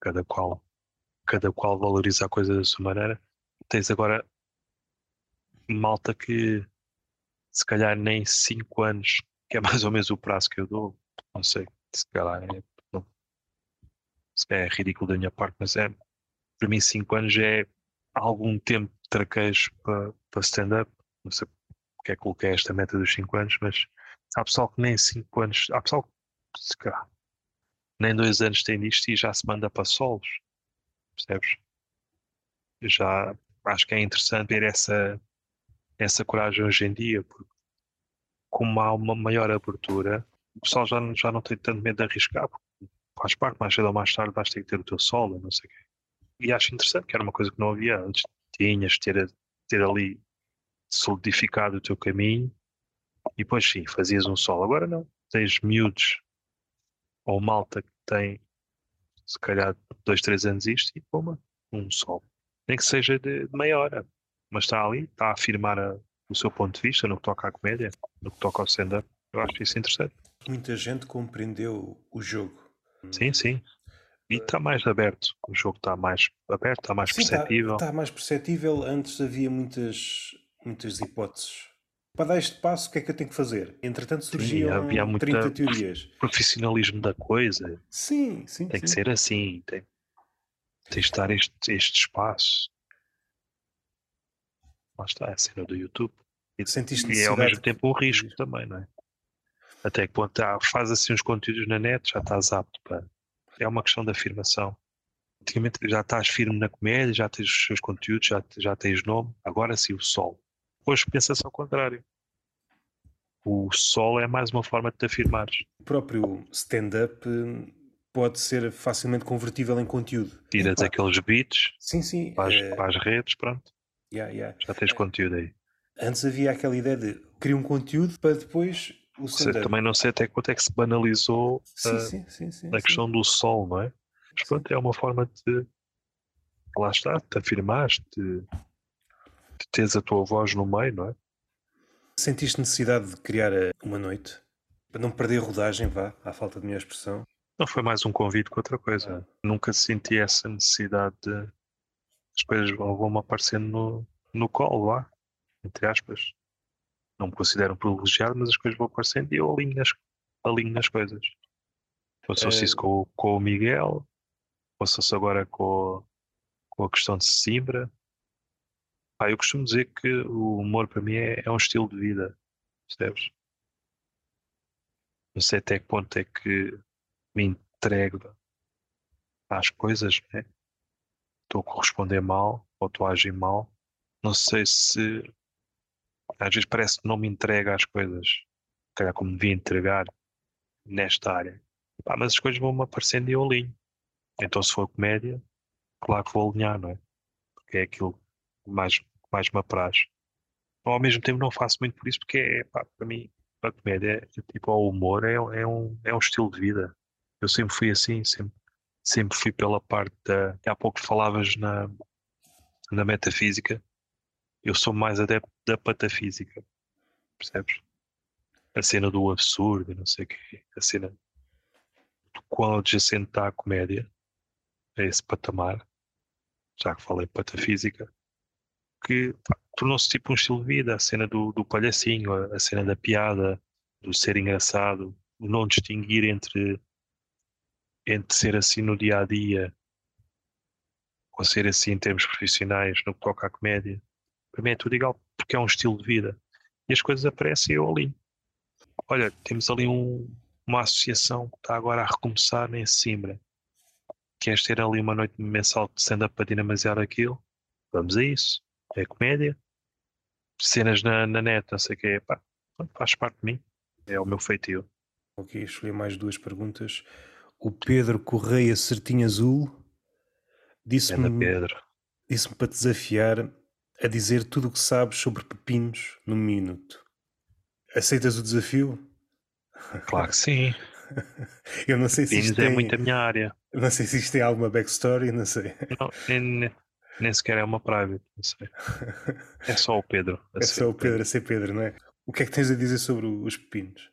cada qual, cada qual valoriza a coisa da sua maneira. Tens agora malta que se calhar nem 5 anos, que é mais ou menos o prazo que eu dou, não sei, se calhar é, se calhar é ridículo da minha parte, mas é para mim 5 anos é algum tempo de traquejo para, para stand-up. Não sei porque é que coloquei esta meta dos 5 anos, mas há pessoal que nem 5 anos, há pessoal que se calhar, nem 2 anos tem disto e já se manda para solos, percebes? Já acho que é interessante ver essa, essa coragem hoje em dia, porque como há uma maior abertura, o pessoal já, já não tem tanto medo de arriscar, porque faz parte, mais cedo ou mais tarde vais ter que ter o teu solo, não sei o quê. E acho interessante, que era uma coisa que não havia antes. Tinhas de ter, ter ali solidificado o teu caminho e depois sim, fazias um solo. Agora não, tens miúdos ou malta que tem se calhar dois, três anos isto e puma, um solo. Nem que seja de meia hora, mas está ali, está a afirmar a- o seu ponto de vista no que toca à comédia, no que toca ao stand-up. Eu acho isso interessante. Muita gente compreendeu o jogo. Sim, sim. E está mais aberto. O jogo está mais aberto, está mais Sim, está perceptível. tá mais perceptível. Antes havia muitas, muitas hipóteses. Para dar este passo, o que é que eu tenho que fazer? Entretanto, surgiam havia muita- 30 teorias. Profissionalismo da coisa Sim, sim, tem que sim. ser assim. Tem, tens de dar este, este espaço. Lá está, é a cena do YouTube. E, Sentiste e é ao mesmo tempo um risco também, não é? Até que ponto ah, faz assim uns conteúdos na net, já estás apto para. É uma questão de afirmação. Antigamente já estás firme na comédia, já tens os seus conteúdos, já, já tens nome, agora sim o sol. Hoje pensa-se ao contrário. O sol é mais uma forma de te afirmares. O próprio stand-up eh, pode ser facilmente convertível em conteúdo. Tiras aqueles beats Sim, sim. para as, eh, para as redes, pronto, yeah, yeah. já tens conteúdo aí. Antes havia aquela ideia de criar um conteúdo para depois o stand-up. também não sei até quanto é que se banalizou Sim, ah, sim, sim, sim, a questão do sol, não é? Mas pronto, é uma forma de lá está, de te afirmares, de, de teres a tua voz no meio, não é? Sentiste necessidade de criar eh, uma noite? Para não perder a rodagem, vá, à falta de minha expressão. Não foi mais um convite que outra coisa. Ah. Nunca senti essa necessidade de as coisas vão- vão-me aparecendo no, no colo lá, entre aspas. Não me considero um privilegiado, mas as coisas vão aparecendo e eu alinho nas, alinho nas coisas. Passou-se Eh, isso com, o- com o Miguel, passou-se agora com, a- com a questão de Simbra. Pá, eu costumo dizer que o humor para mim é, é um estilo de vida, percebes? Não sei até que ponto é que me entrego às coisas, né? Estou a corresponder mal ou estou a agir mal. Não sei se às vezes parece que não me entrega às coisas, calhar como devia entregar nesta área. Pá, mas as coisas vão-me aparecendo e eu alinho. Então se for comédia, claro que vou alinhar, não é? Porque é aquilo que mais, mais me apraz. Ao mesmo tempo não faço muito por isso porque é, pá, para mim a comédia, é, tipo, o humor é, é, um, é um estilo de vida. Eu sempre fui assim, sempre, sempre fui pela parte da. Há pouco falavas na, na metafísica, eu sou mais adepto da patafísica, percebes? A cena do absurdo, não sei o quê, a cena do qual adjacente está a comédia, a esse patamar, já que falei patafísica, que tornou-se tipo um estilo de vida, a cena do, do palhacinho, a, a cena da piada, do ser engraçado, o não distinguir entre, entre ser assim no dia a dia ou ser assim em termos profissionais no que toca à comédia. Para mim é tudo igual, porque é um estilo de vida. E as coisas aparecem eu alinho. Olha, temos ali um, uma associação que está agora a recomeçar em Simbra. Queres ter ali uma noite mensal de stand-up para dinamizar aquilo? Vamos a isso. É comédia. Cenas na, na net, não sei o que. Pá, faz parte de mim. É o meu feitio. Ok, escolhi mais duas perguntas. O Pedro Correia Certinho Azul disse-me Pedro. disse para desafiar a dizer tudo o que sabes sobre pepinos num minuto. Aceitas o desafio? Claro que sim. Eu não sei se Pepinos isto é tem. muito a minha área. Não sei se isto tem alguma backstory, não sei. Não, nem, nem- sequer é uma private, não sei. É só o Pedro. a É só o Pedro a ser Pedro, não é? O que é que tens a dizer sobre os pepinos?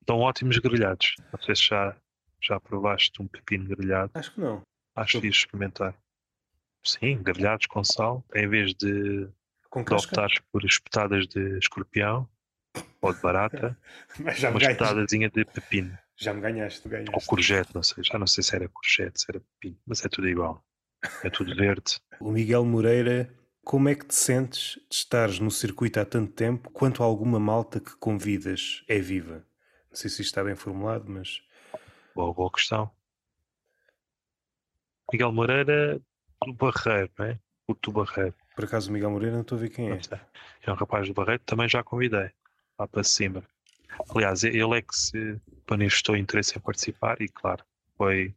Estão ótimos grelhados. Não sei se já, já provaste um pepino grelhado. Acho que não. Acho que ias experimentar. Sim, grelhados com sal. Em vez de, Com de optares por espetadas de escorpião ou de barata, Mas já uma ganhaste, espetadazinha de pepino. já me ganhaste, tu Ou ganhaste. courgette, não sei. Já não sei se era courgette, se era pepino. Mas é tudo igual. É tudo verde. O Miguel Moreira, como é que te sentes de estares no circuito há tanto tempo quanto alguma malta que convidas é viva? Não sei se isto está bem formulado, mas Boa, boa questão. Miguel Moreira do Barreiro, não é? O do Barreiro. por acaso o Miguel Moreira não estou a ver quem é. É um rapaz do Barreiro, também já convidei. Lá para cima. Aliás, ele é que se manifestou interesse em participar e, claro, foi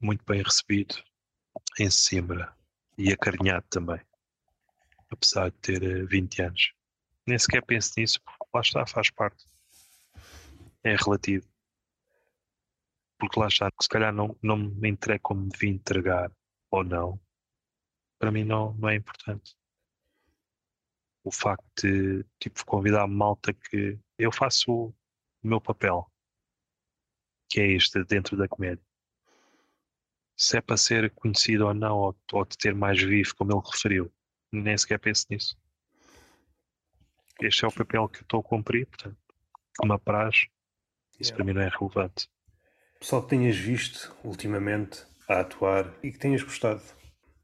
muito bem recebido em Simbra e acarinhado também. Apesar de ter eh, 20 anos. Nem sequer penso nisso, porque lá está, faz parte. É relativo. Porque lá está, se calhar não, não me entrego como me devia entregar ou não. Para mim não, não é importante o facto de tipo, convidar a malta que eu faço o meu papel, que é este dentro da comédia. Se é para ser conhecido ou não, ou, ou de ter mais vivo, como ele referiu, nem sequer penso nisso. Este é o papel que eu estou a cumprir, portanto, como apraz, isso Yeah. para mim não é relevante. Pessoal que tenhas visto ultimamente a atuar e que tenhas gostado.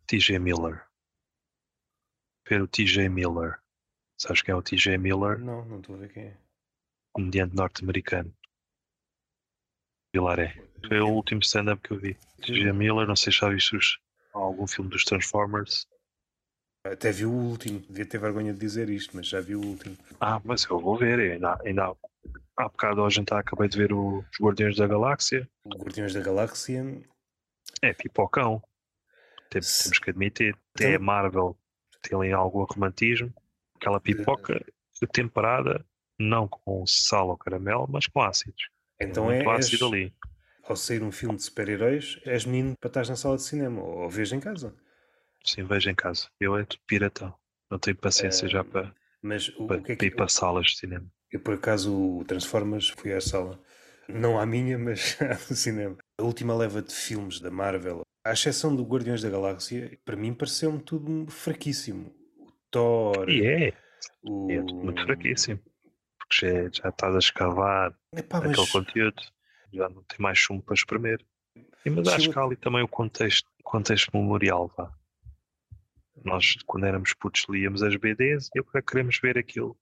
TJ Miller. Ver o TJ Miller. Sabes quem é o TJ Miller? Não, não estou a ver quem é. comediante norte-americano. Pilaré. Foi o último stand-up que eu vi. T.J. Miller, não sei se já viste os- algum filme dos Transformers. Até vi o último, devia ter vergonha de dizer isto, mas já vi o último. Ah, mas eu vou ver. Ainda, ainda há- bocado ao jantar acabei de ver os Guardiões da Galáxia. Guardiões da Galáxia. É pipocão. Tem- Se- temos que admitir. Até Então- a Marvel tem ali algum romantismo. Aquela pipoca temperada, não com sal ou caramelo, mas com ácidos. Então é, muito és, ácido ali. ao sair um filme de super-heróis, és menino para estar na sala de cinema ou vês em casa. Sim, vejo em casa. Eu é piratão. Não tenho paciência já para, Mas o, para, o que é para ir que. para salas de cinema. Eu, por acaso, o Transformers, fui à sala. Não à minha, mas à do cinema. A última leva de filmes da Marvel, à exceção do Guardiões da Galáxia, para mim pareceu-me tudo fraquíssimo. O Thor, E é, o. é muito fraquíssimo. Porque já, já estás a escavar Epá, mas aquele conteúdo, já não tem mais chumbo para espremer. E, mas acho que há ali também o contexto, contexto memorial. Vá. Nós, quando éramos putos, líamos as BDs e agora queremos ver aquilo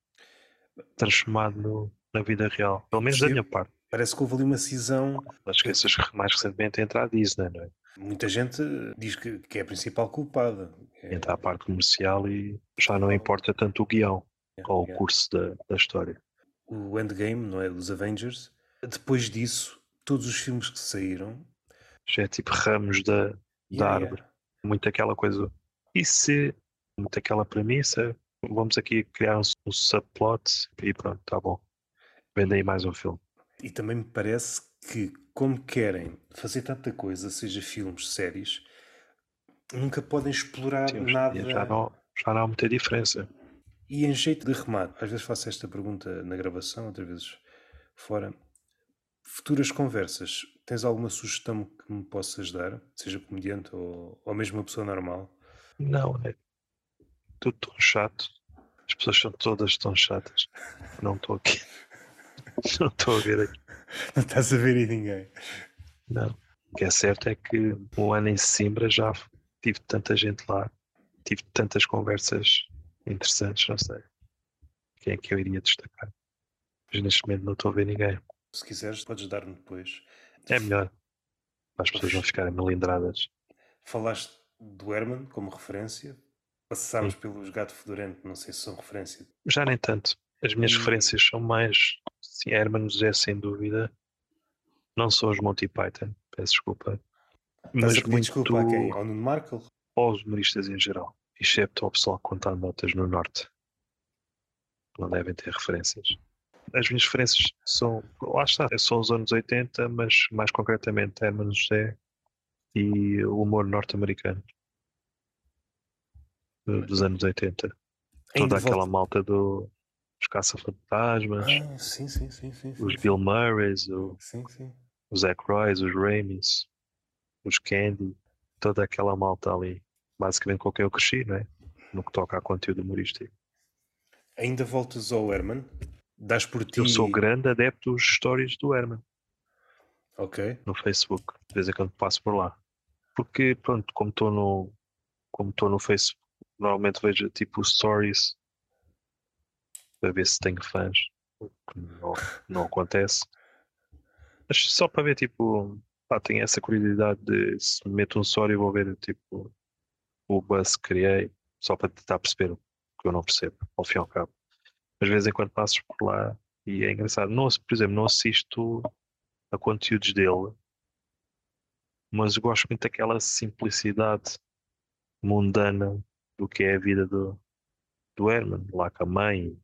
transformado no- na vida real. Pelo menos da Sim. minha parte. parece que houve ali uma cisão. Esqueças que mais recentemente entra a Disney, não é? Muita gente diz que, que é a principal culpada. É- Entra a parte comercial e já não importa tanto o guião ou o é- curso da, da história. o Endgame, não é? Dos Avengers. Depois disso, todos os filmes que saíram. Já é tipo ramos da, da Yeah, árvore. Muito aquela coisa. E se, muito aquela premissa, vamos aqui criar um, um subplot e pronto, tá bom. Vende aí mais um filme. E também me parece que, como querem fazer tanta coisa, seja filmes, séries, nunca podem explorar Sim, nada. já, não, já não há muita diferença. E em jeito de remate, às vezes faço esta pergunta na gravação, outras vezes fora. Futuras conversas, tens alguma sugestão que me possas dar? Seja comediante ou, ou mesmo uma pessoa normal? Não, tudo tão chato. As pessoas são todas tão chatas. Não estou aqui. Não estou a ver aqui. Não estás a ver aí ninguém. Não. O que é certo é que um ano em Simbra já tive tanta gente lá, tive tantas conversas interessantes, não sei. Quem é que eu iria destacar? Mas neste momento não estou a ver ninguém. Se quiseres, podes dar-me depois. É melhor. As pessoas não ficarem melindradas. Falaste do Herman como referência. Passámos pelos Gato Fedorento, não sei se são referência. Já nem tanto. As minhas Hum. referências são mais. Sim, Herman José, sem dúvida. Não são os Monty Python, peço desculpa. Estás Mas muito desculpa a quem? Ao Nuno Markle? aos humoristas em geral, excepto ao pessoal que conta notas no Norte. Não devem ter referências. as minhas referências são, lá está, são os anos 80, mas mais concretamente Herman José e o humor norte-americano dos anos 80. Toda Ainda aquela volta- malta do, dos caça-fantasmas, Ah, sim, sim, sim, os. Bill Murrays, o- os Royce, os Raimis, os Candy, toda aquela malta ali. Basicamente com quem eu cresci, não é? No que toca a conteúdo humorístico. Ainda voltas ao Herman? Dás por ti. Eu sou grande adepto dos stories do Herman Ok. no Facebook. De vez em quando passo por lá. Porque, pronto, como estou no, como estou no Facebook, normalmente vejo tipo stories para ver se tenho fãs. Não, não acontece. Mas só para ver, tipo, pá, tenho essa curiosidade de se meto um story vou ver, tipo, o buzz que criei, só para tentar perceber o que eu não percebo, ao fim e ao cabo. Mas de vez em quando passo por lá e é engraçado. Não, por exemplo, não assisto a conteúdos dele, mas gosto muito daquela simplicidade mundana do que é a vida do, do Herman, lá com a mãe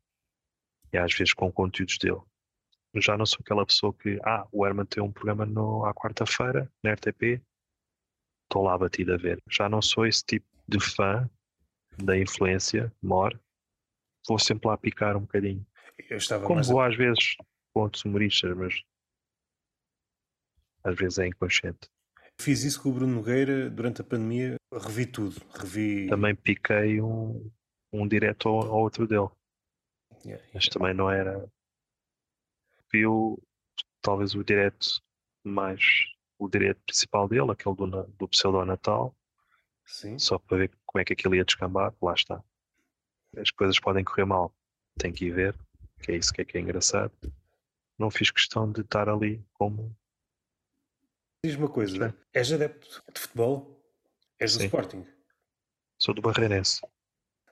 e às vezes com conteúdos dele. Eu já não sou aquela pessoa que, ah, o Herman tem um programa no, à quarta-feira na RTP, estou lá batido a ver. Já não sou esse tipo de fã da influência, mor, vou sempre lá picar um bocadinho. Como vou às vezes com outros humoristas, mas às vezes é inconsciente. Fiz isso com o Bruno Nogueira durante a pandemia. Revi tudo. Revi. Também piquei um, um direto ao, ao outro dele, Yeah, mas também não era. Viu talvez o direto mais o direto principal dele, aquele do, do pseudo Natal, Sim. só para ver como é que aquilo ia descambar, lá está. As coisas podem correr mal, tem que ir ver, que é isso que é que é engraçado. Não fiz questão de estar ali como Diz uma coisa. Sim. És adepto de futebol? És do Sim. Sporting? sou do Barreirense,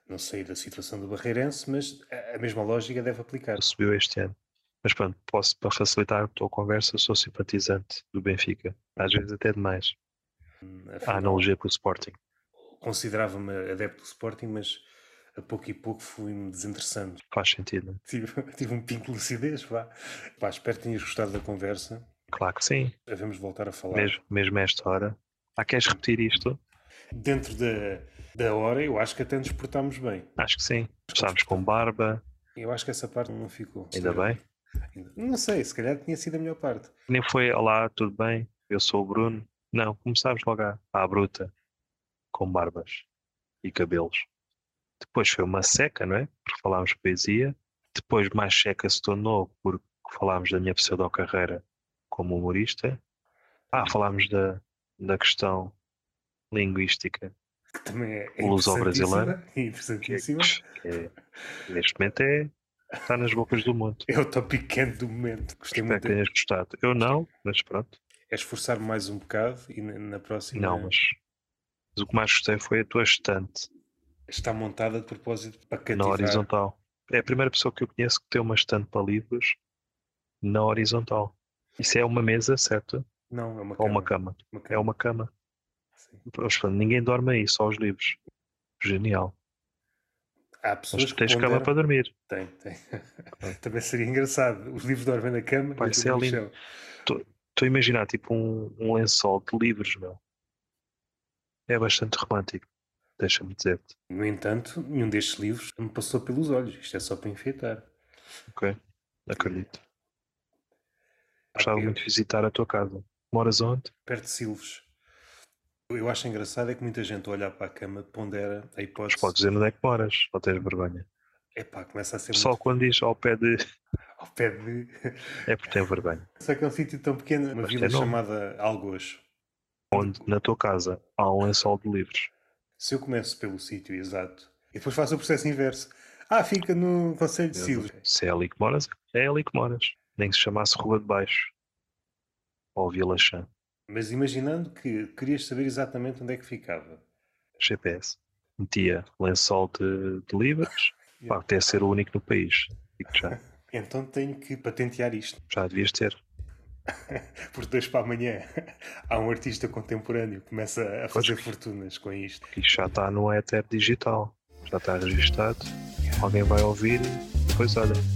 Não sei da situação do Barreirense, mas a a mesma lógica deve aplicar. subiu este ano. Mas pronto, posso, para facilitar a tua conversa, sou simpatizante do Benfica, às vezes até demais. A Afinal, analogia com o Sporting. considerava-me adepto do Sporting, mas a pouco e pouco fui-me desinteressando. Faz sentido, é? Tive, tive um pinco de lucidez, vá. Pá, espero que tenhas gostado da conversa. Claro que sim, Devemos voltar a falar. mesmo, mesmo a esta hora. Ah, queres repetir isto? Dentro da, da hora, eu acho que até nos portámos bem. Acho que sim. Estávamos com barba, Eu acho que essa parte não ficou. ainda bem. Não sei, se calhar tinha sido a melhor parte. Nem foi, olá, tudo bem? Eu sou o Bruno. Não, começámos logo à, à bruta, com barbas e cabelos. Depois foi uma seca, não é? Porque falámos poesia. Depois mais seca se tornou porque falámos da minha pseudo-carreira como humorista. Ah, falámos da, da questão linguística Que também é Luso-brasileira. interessantíssima. que, é- que é- neste momento é, está nas bocas do mundo. É o tópico quente do momento. Gostei Espero muito. que tenhas gostado. Eu não, mas pronto. É esforçar-me mais um bocado e na, na próxima Não, mas, mas o que mais gostei foi a tua estante está montada de propósito para na cativar. horizontal. É a primeira pessoa que eu conheço que tem uma estante para livros na horizontal. Isso é uma mesa, certo? Não, é uma Ou cama. uma cama? Uma É cama. uma cama. Sim. Ninguém dorme aí, só os livros. Genial. Há pessoas Mas que tens cama para dormir. Tem, tem. Também seria engraçado. Os livros dormem na cama Vai e ser durmo no lindo. chão. Estou a imaginar tipo um, um lençol de livros, meu. É bastante romântico. Deixa-me dizer-te. No entanto, nenhum destes livros me passou pelos olhos. Isto é só para enfeitar. Ok? Acredito. Gostava muito de visitar a tua casa. Moras onde? Perto de Silves. Eu acho engraçado é que muita gente ao olhar para a cama pondera a Mas hipótese. podes dizer onde é que moras, ou tens vergonha. Epá, começa a ser Só muito quando diz ao pé de. ao pé de. É porque tem vergonha. Só que é um sítio tão pequeno, uma Mas vila chamada Algoz. Onde na tua casa há um lençol de livros. Se eu começo pelo sítio exato e depois faço o processo inverso. Ah, fica no Conselho de Silves. Se é ali que moras, é ali que moras. Nem que se chamasse Rua de Baixo. Ou Vila Chã. Mas imaginando que querias saber exatamente onde é que ficava. GPS. Metia lençol de, de livros. Pá, deve ser o único no país. Então tenho que patentear isto. Já devias ter. Por dois para amanhã há um artista contemporâneo que começa a fazer fortunas com isto. Isto já está no éter digital. Já está registado. Alguém vai ouvir depois olha.